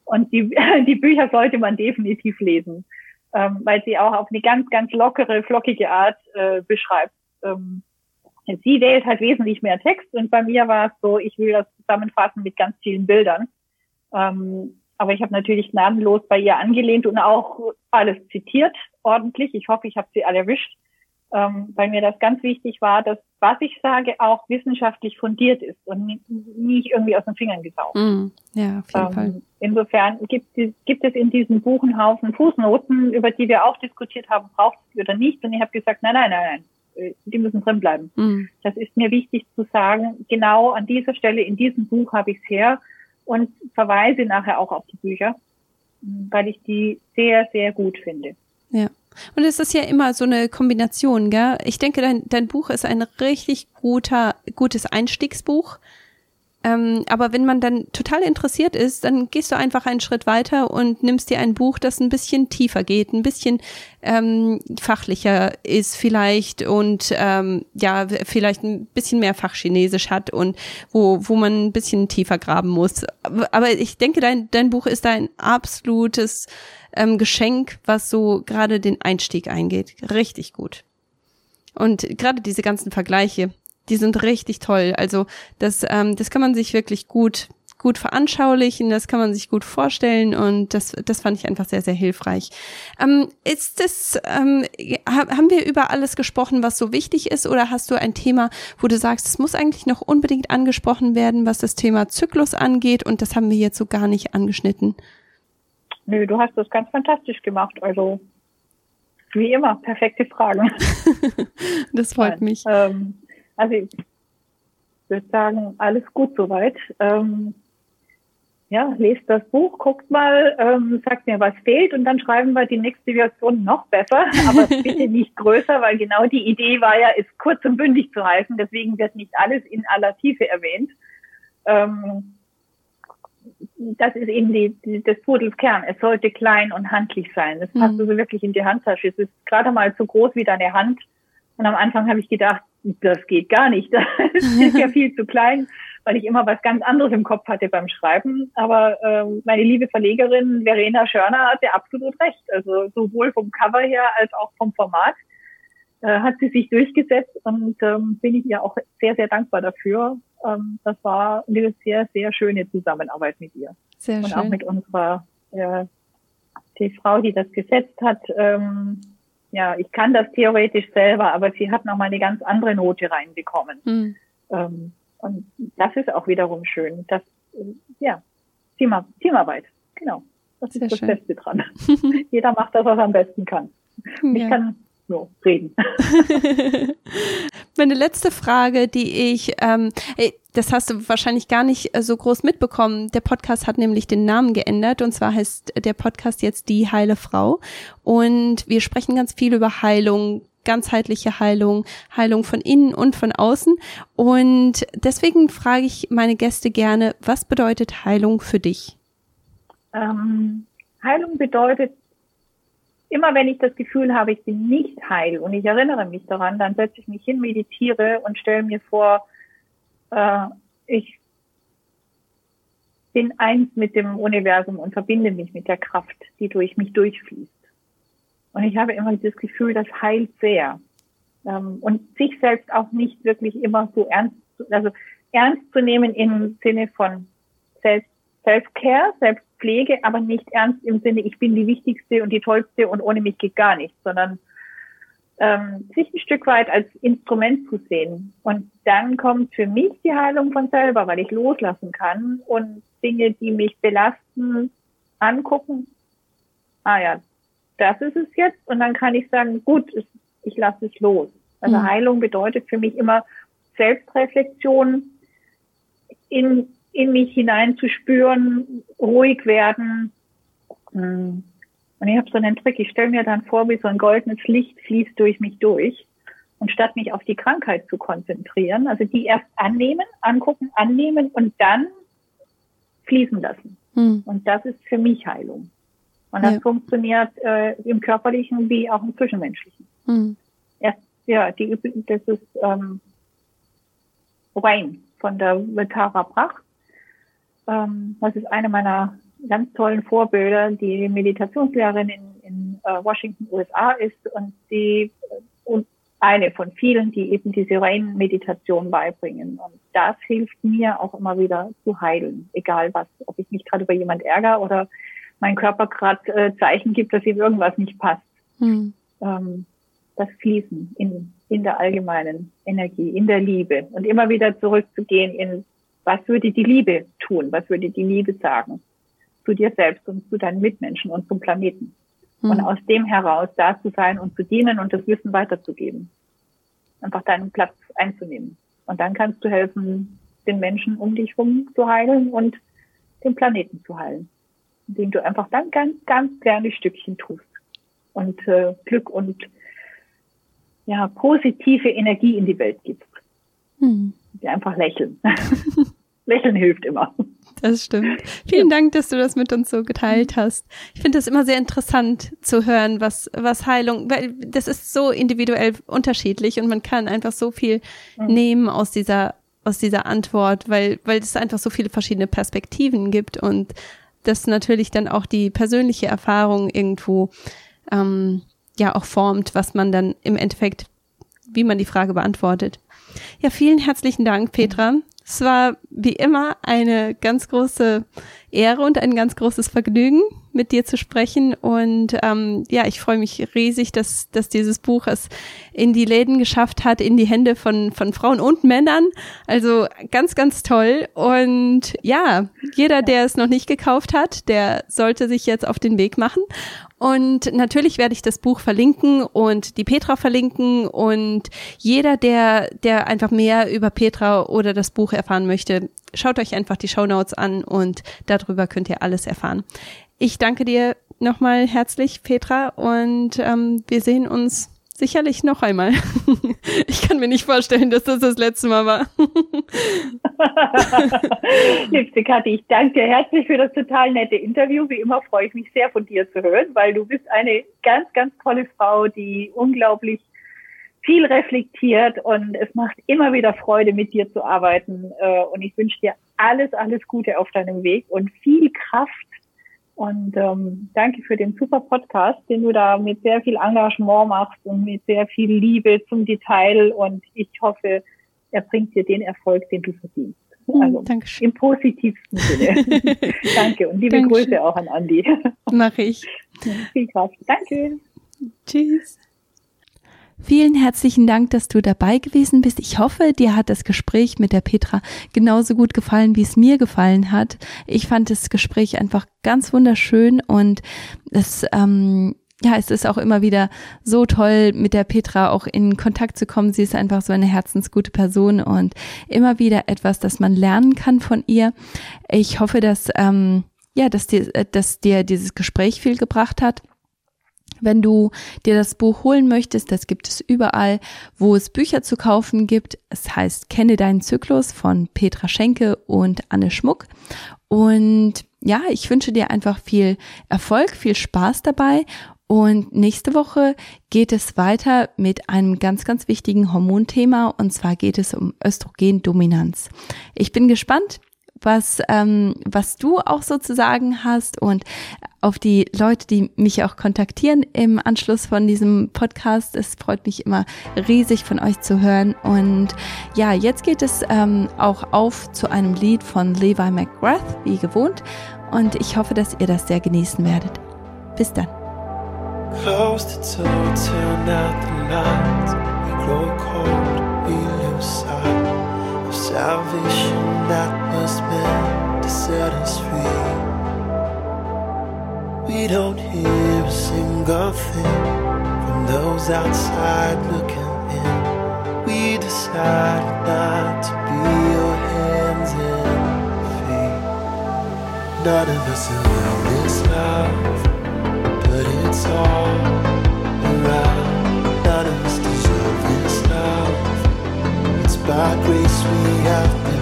Und die, die Bücher sollte man definitiv lesen, ähm, weil sie auch auf eine ganz, ganz lockere, flockige Art äh, beschreibt. Ähm, sie wählt halt wesentlich mehr Text und bei mir war es so, ich will das zusammenfassen mit ganz vielen Bildern. Ähm, aber ich habe natürlich gnadenlos bei ihr angelehnt und auch alles zitiert ordentlich. Ich hoffe, ich habe sie alle erwischt ähm, weil mir das ganz wichtig war, dass was ich sage auch wissenschaftlich fundiert ist und nicht irgendwie aus den Fingern gesaugt. Mm, ja, auf jeden ähm, Fall. Insofern gibt es, gibt es in diesem Buch einen Haufen Fußnoten, über die wir auch diskutiert haben, braucht es die oder nicht. Und ich habe gesagt, nein, nein, nein, nein, äh, die müssen drin bleiben. Mm. Das ist mir wichtig zu sagen. Genau an dieser Stelle in diesem Buch habe ich es her und verweise nachher auch auf die Bücher, weil ich die sehr, sehr gut finde. Und es ist ja immer so eine Kombination, gell? Ich denke, dein, dein Buch ist ein richtig guter, gutes Einstiegsbuch. Ähm, aber wenn man dann total interessiert ist, dann gehst du einfach einen Schritt weiter und nimmst dir ein Buch, das ein bisschen tiefer geht, ein bisschen ähm, fachlicher ist vielleicht und ähm, ja, vielleicht ein bisschen mehr Fachchinesisch hat und wo, wo man ein bisschen tiefer graben muss. Aber ich denke, dein, dein Buch ist ein absolutes ähm, Geschenk, was so gerade den Einstieg eingeht. Richtig gut. Und gerade diese ganzen Vergleiche, die sind richtig toll. Also das, ähm, das kann man sich wirklich gut gut veranschaulichen, das kann man sich gut vorstellen und das, das fand ich einfach sehr, sehr hilfreich. Ähm, ist das, ähm, haben wir über alles gesprochen, was so wichtig ist oder hast du ein Thema, wo du sagst, es muss eigentlich noch unbedingt angesprochen werden, was das Thema Zyklus angeht und das haben wir jetzt so gar nicht angeschnitten? Nö, du hast das ganz fantastisch gemacht. Also wie immer, perfekte Fragen. das freut mich. Ähm, also würde sagen, alles gut soweit. Ähm, ja, lest das Buch, guckt mal, ähm, sagt mir, was fehlt und dann schreiben wir die nächste Version noch besser, aber bitte nicht größer, weil genau die Idee war ja, es kurz und bündig zu halten, deswegen wird nicht alles in aller Tiefe erwähnt. Ähm, das ist eben die, die, des Pudels Kern. Es sollte klein und handlich sein. Es passt mhm. also wirklich in die Handtasche. Es ist gerade mal so groß wie deine Hand. Und am Anfang habe ich gedacht, das geht gar nicht. Das ist ja viel zu klein weil ich immer was ganz anderes im Kopf hatte beim Schreiben. Aber ähm, meine liebe Verlegerin Verena Schörner hatte absolut recht. Also sowohl vom Cover her als auch vom Format äh, hat sie sich durchgesetzt und ähm, bin ich ihr auch sehr, sehr dankbar dafür. Ähm, das war eine sehr, sehr schöne Zusammenarbeit mit ihr. Sehr und schön. auch mit unserer äh, die Frau, die das gesetzt hat. Ähm, ja, ich kann das theoretisch selber, aber sie hat nochmal eine ganz andere Note reinbekommen. Hm. Ähm, und das ist auch wiederum schön. Das, ja, Team, Teamarbeit, genau. Das Sehr ist das schön. Beste dran. Jeder macht das, was er am besten kann. Ja. Ich kann nur reden. Meine letzte Frage, die ich, ähm, das hast du wahrscheinlich gar nicht äh, so groß mitbekommen. Der Podcast hat nämlich den Namen geändert und zwar heißt der Podcast jetzt Die Heile Frau. Und wir sprechen ganz viel über Heilung, ganzheitliche Heilung, Heilung von innen und von außen. Und deswegen frage ich meine Gäste gerne, was bedeutet Heilung für dich? Ähm, Heilung bedeutet, immer wenn ich das Gefühl habe, ich bin nicht heil und ich erinnere mich daran, dann setze ich mich hin, meditiere und stelle mir vor, äh, ich bin eins mit dem Universum und verbinde mich mit der Kraft, die durch mich durchfließt. Und ich habe immer das Gefühl, das heilt sehr. Ähm, und sich selbst auch nicht wirklich immer so ernst, also ernst zu nehmen im Sinne von Selbst, Self-Care, Selbstpflege, aber nicht ernst im Sinne, ich bin die wichtigste und die tollste und ohne mich geht gar nichts, sondern ähm, sich ein Stück weit als Instrument zu sehen. Und dann kommt für mich die Heilung von selber, weil ich loslassen kann und Dinge, die mich belasten, angucken. Ah ja, das ist es jetzt. Und dann kann ich sagen, gut, ich lasse es los. Also mhm. Heilung bedeutet für mich immer Selbstreflexion, in, in mich hineinzuspüren, ruhig werden. Mhm. Und ich habe so einen Trick, ich stelle mir dann vor, wie so ein goldenes Licht fließt durch mich durch. Und statt mich auf die Krankheit zu konzentrieren, also die erst annehmen, angucken, annehmen und dann fließen lassen. Mhm. Und das ist für mich Heilung. Und das ja. funktioniert äh, im körperlichen wie auch im zwischenmenschlichen. Mhm. Erst, ja, die, das ist ähm, Rain von der Tara Brach. Ähm, das ist eine meiner ganz tollen Vorbilder, die Meditationslehrerin in, in äh, Washington, USA ist und die und eine von vielen, die eben diese Rain-Meditation beibringen. Und das hilft mir auch immer wieder zu heilen, egal was, ob ich mich gerade über jemand ärgere oder mein Körper gerade äh, Zeichen gibt, dass ihm irgendwas nicht passt. Hm. Ähm, das Fließen in, in der allgemeinen Energie, in der Liebe und immer wieder zurückzugehen in, was würde die Liebe tun, was würde die Liebe sagen zu dir selbst und zu deinen Mitmenschen und zum Planeten. Hm. Und aus dem heraus da zu sein und zu dienen und das Wissen weiterzugeben. Einfach deinen Platz einzunehmen. Und dann kannst du helfen, den Menschen um dich herum zu heilen und den Planeten zu heilen indem du einfach dann ganz, ganz kleine Stückchen tust und äh, Glück und ja, positive Energie in die Welt gibst. Hm. Einfach lächeln. lächeln hilft immer. Das stimmt. Vielen Dank, dass du das mit uns so geteilt hast. Ich finde das immer sehr interessant zu hören, was, was Heilung, weil das ist so individuell unterschiedlich und man kann einfach so viel mhm. nehmen aus dieser, aus dieser Antwort, weil, weil es einfach so viele verschiedene Perspektiven gibt und das natürlich dann auch die persönliche Erfahrung irgendwo ähm, ja auch formt, was man dann im Endeffekt, wie man die Frage beantwortet. Ja, vielen herzlichen Dank, Petra. Es war wie immer eine ganz große Ehre und ein ganz großes Vergnügen, mit dir zu sprechen. Und ähm, ja, ich freue mich riesig, dass, dass dieses Buch es in die Läden geschafft hat, in die Hände von, von Frauen und Männern. Also ganz, ganz toll. Und ja, jeder, der es noch nicht gekauft hat, der sollte sich jetzt auf den Weg machen. Und natürlich werde ich das Buch verlinken und die Petra verlinken und jeder, der, der einfach mehr über Petra oder das Buch erfahren möchte, schaut euch einfach die Show Notes an und darüber könnt ihr alles erfahren. Ich danke dir nochmal herzlich, Petra, und ähm, wir sehen uns sicherlich noch einmal. Ich kann mir nicht vorstellen, dass das das letzte Mal war. Liebste Kathi, ich danke herzlich für das total nette Interview. Wie immer freue ich mich sehr von dir zu hören, weil du bist eine ganz, ganz tolle Frau, die unglaublich viel reflektiert und es macht immer wieder Freude, mit dir zu arbeiten. Äh, und ich wünsche dir alles, alles Gute auf deinem Weg und viel Kraft und ähm, danke für den super Podcast, den du da mit sehr viel Engagement machst und mit sehr viel Liebe zum Detail. Und ich hoffe, er bringt dir den Erfolg, den du verdienst. Hm, also Dankeschön. im positivsten Sinne. danke und liebe Dankeschön. Grüße auch an Andi. Mache ich. Viel Kraft. Danke. Tschüss. Vielen herzlichen Dank, dass du dabei gewesen bist. Ich hoffe, dir hat das Gespräch mit der Petra genauso gut gefallen, wie es mir gefallen hat. Ich fand das Gespräch einfach ganz wunderschön und es, ähm, ja, es ist auch immer wieder so toll, mit der Petra auch in Kontakt zu kommen. Sie ist einfach so eine herzensgute Person und immer wieder etwas, das man lernen kann von ihr. Ich hoffe, dass, ähm, ja, dass dir, dass dir dieses Gespräch viel gebracht hat. Wenn du dir das Buch holen möchtest, das gibt es überall, wo es Bücher zu kaufen gibt. Es heißt Kenne deinen Zyklus von Petra Schenke und Anne Schmuck. Und ja, ich wünsche dir einfach viel Erfolg, viel Spaß dabei. Und nächste Woche geht es weiter mit einem ganz, ganz wichtigen Hormonthema. Und zwar geht es um Östrogendominanz. Ich bin gespannt was, ähm, was du auch sozusagen hast und auf die Leute, die mich auch kontaktieren im Anschluss von diesem Podcast. Es freut mich immer riesig von euch zu hören. Und ja, jetzt geht es ähm, auch auf zu einem Lied von Levi McGrath, wie gewohnt. Und ich hoffe, dass ihr das sehr genießen werdet. Bis dann. Close the door, turn out the lights. We grow cold, we lose sight of salvation that was meant to set us free. We don't hear a single thing from those outside looking in. We decide not to be your hands and feet. None of us have this love, but it's all around. None of us deserve this love. It's by grace we have been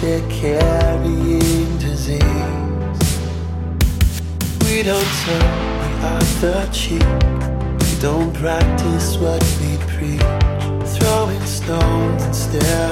they're carrying disease. We don't turn the other cheek. We don't practice what we preach. Throwing stones instead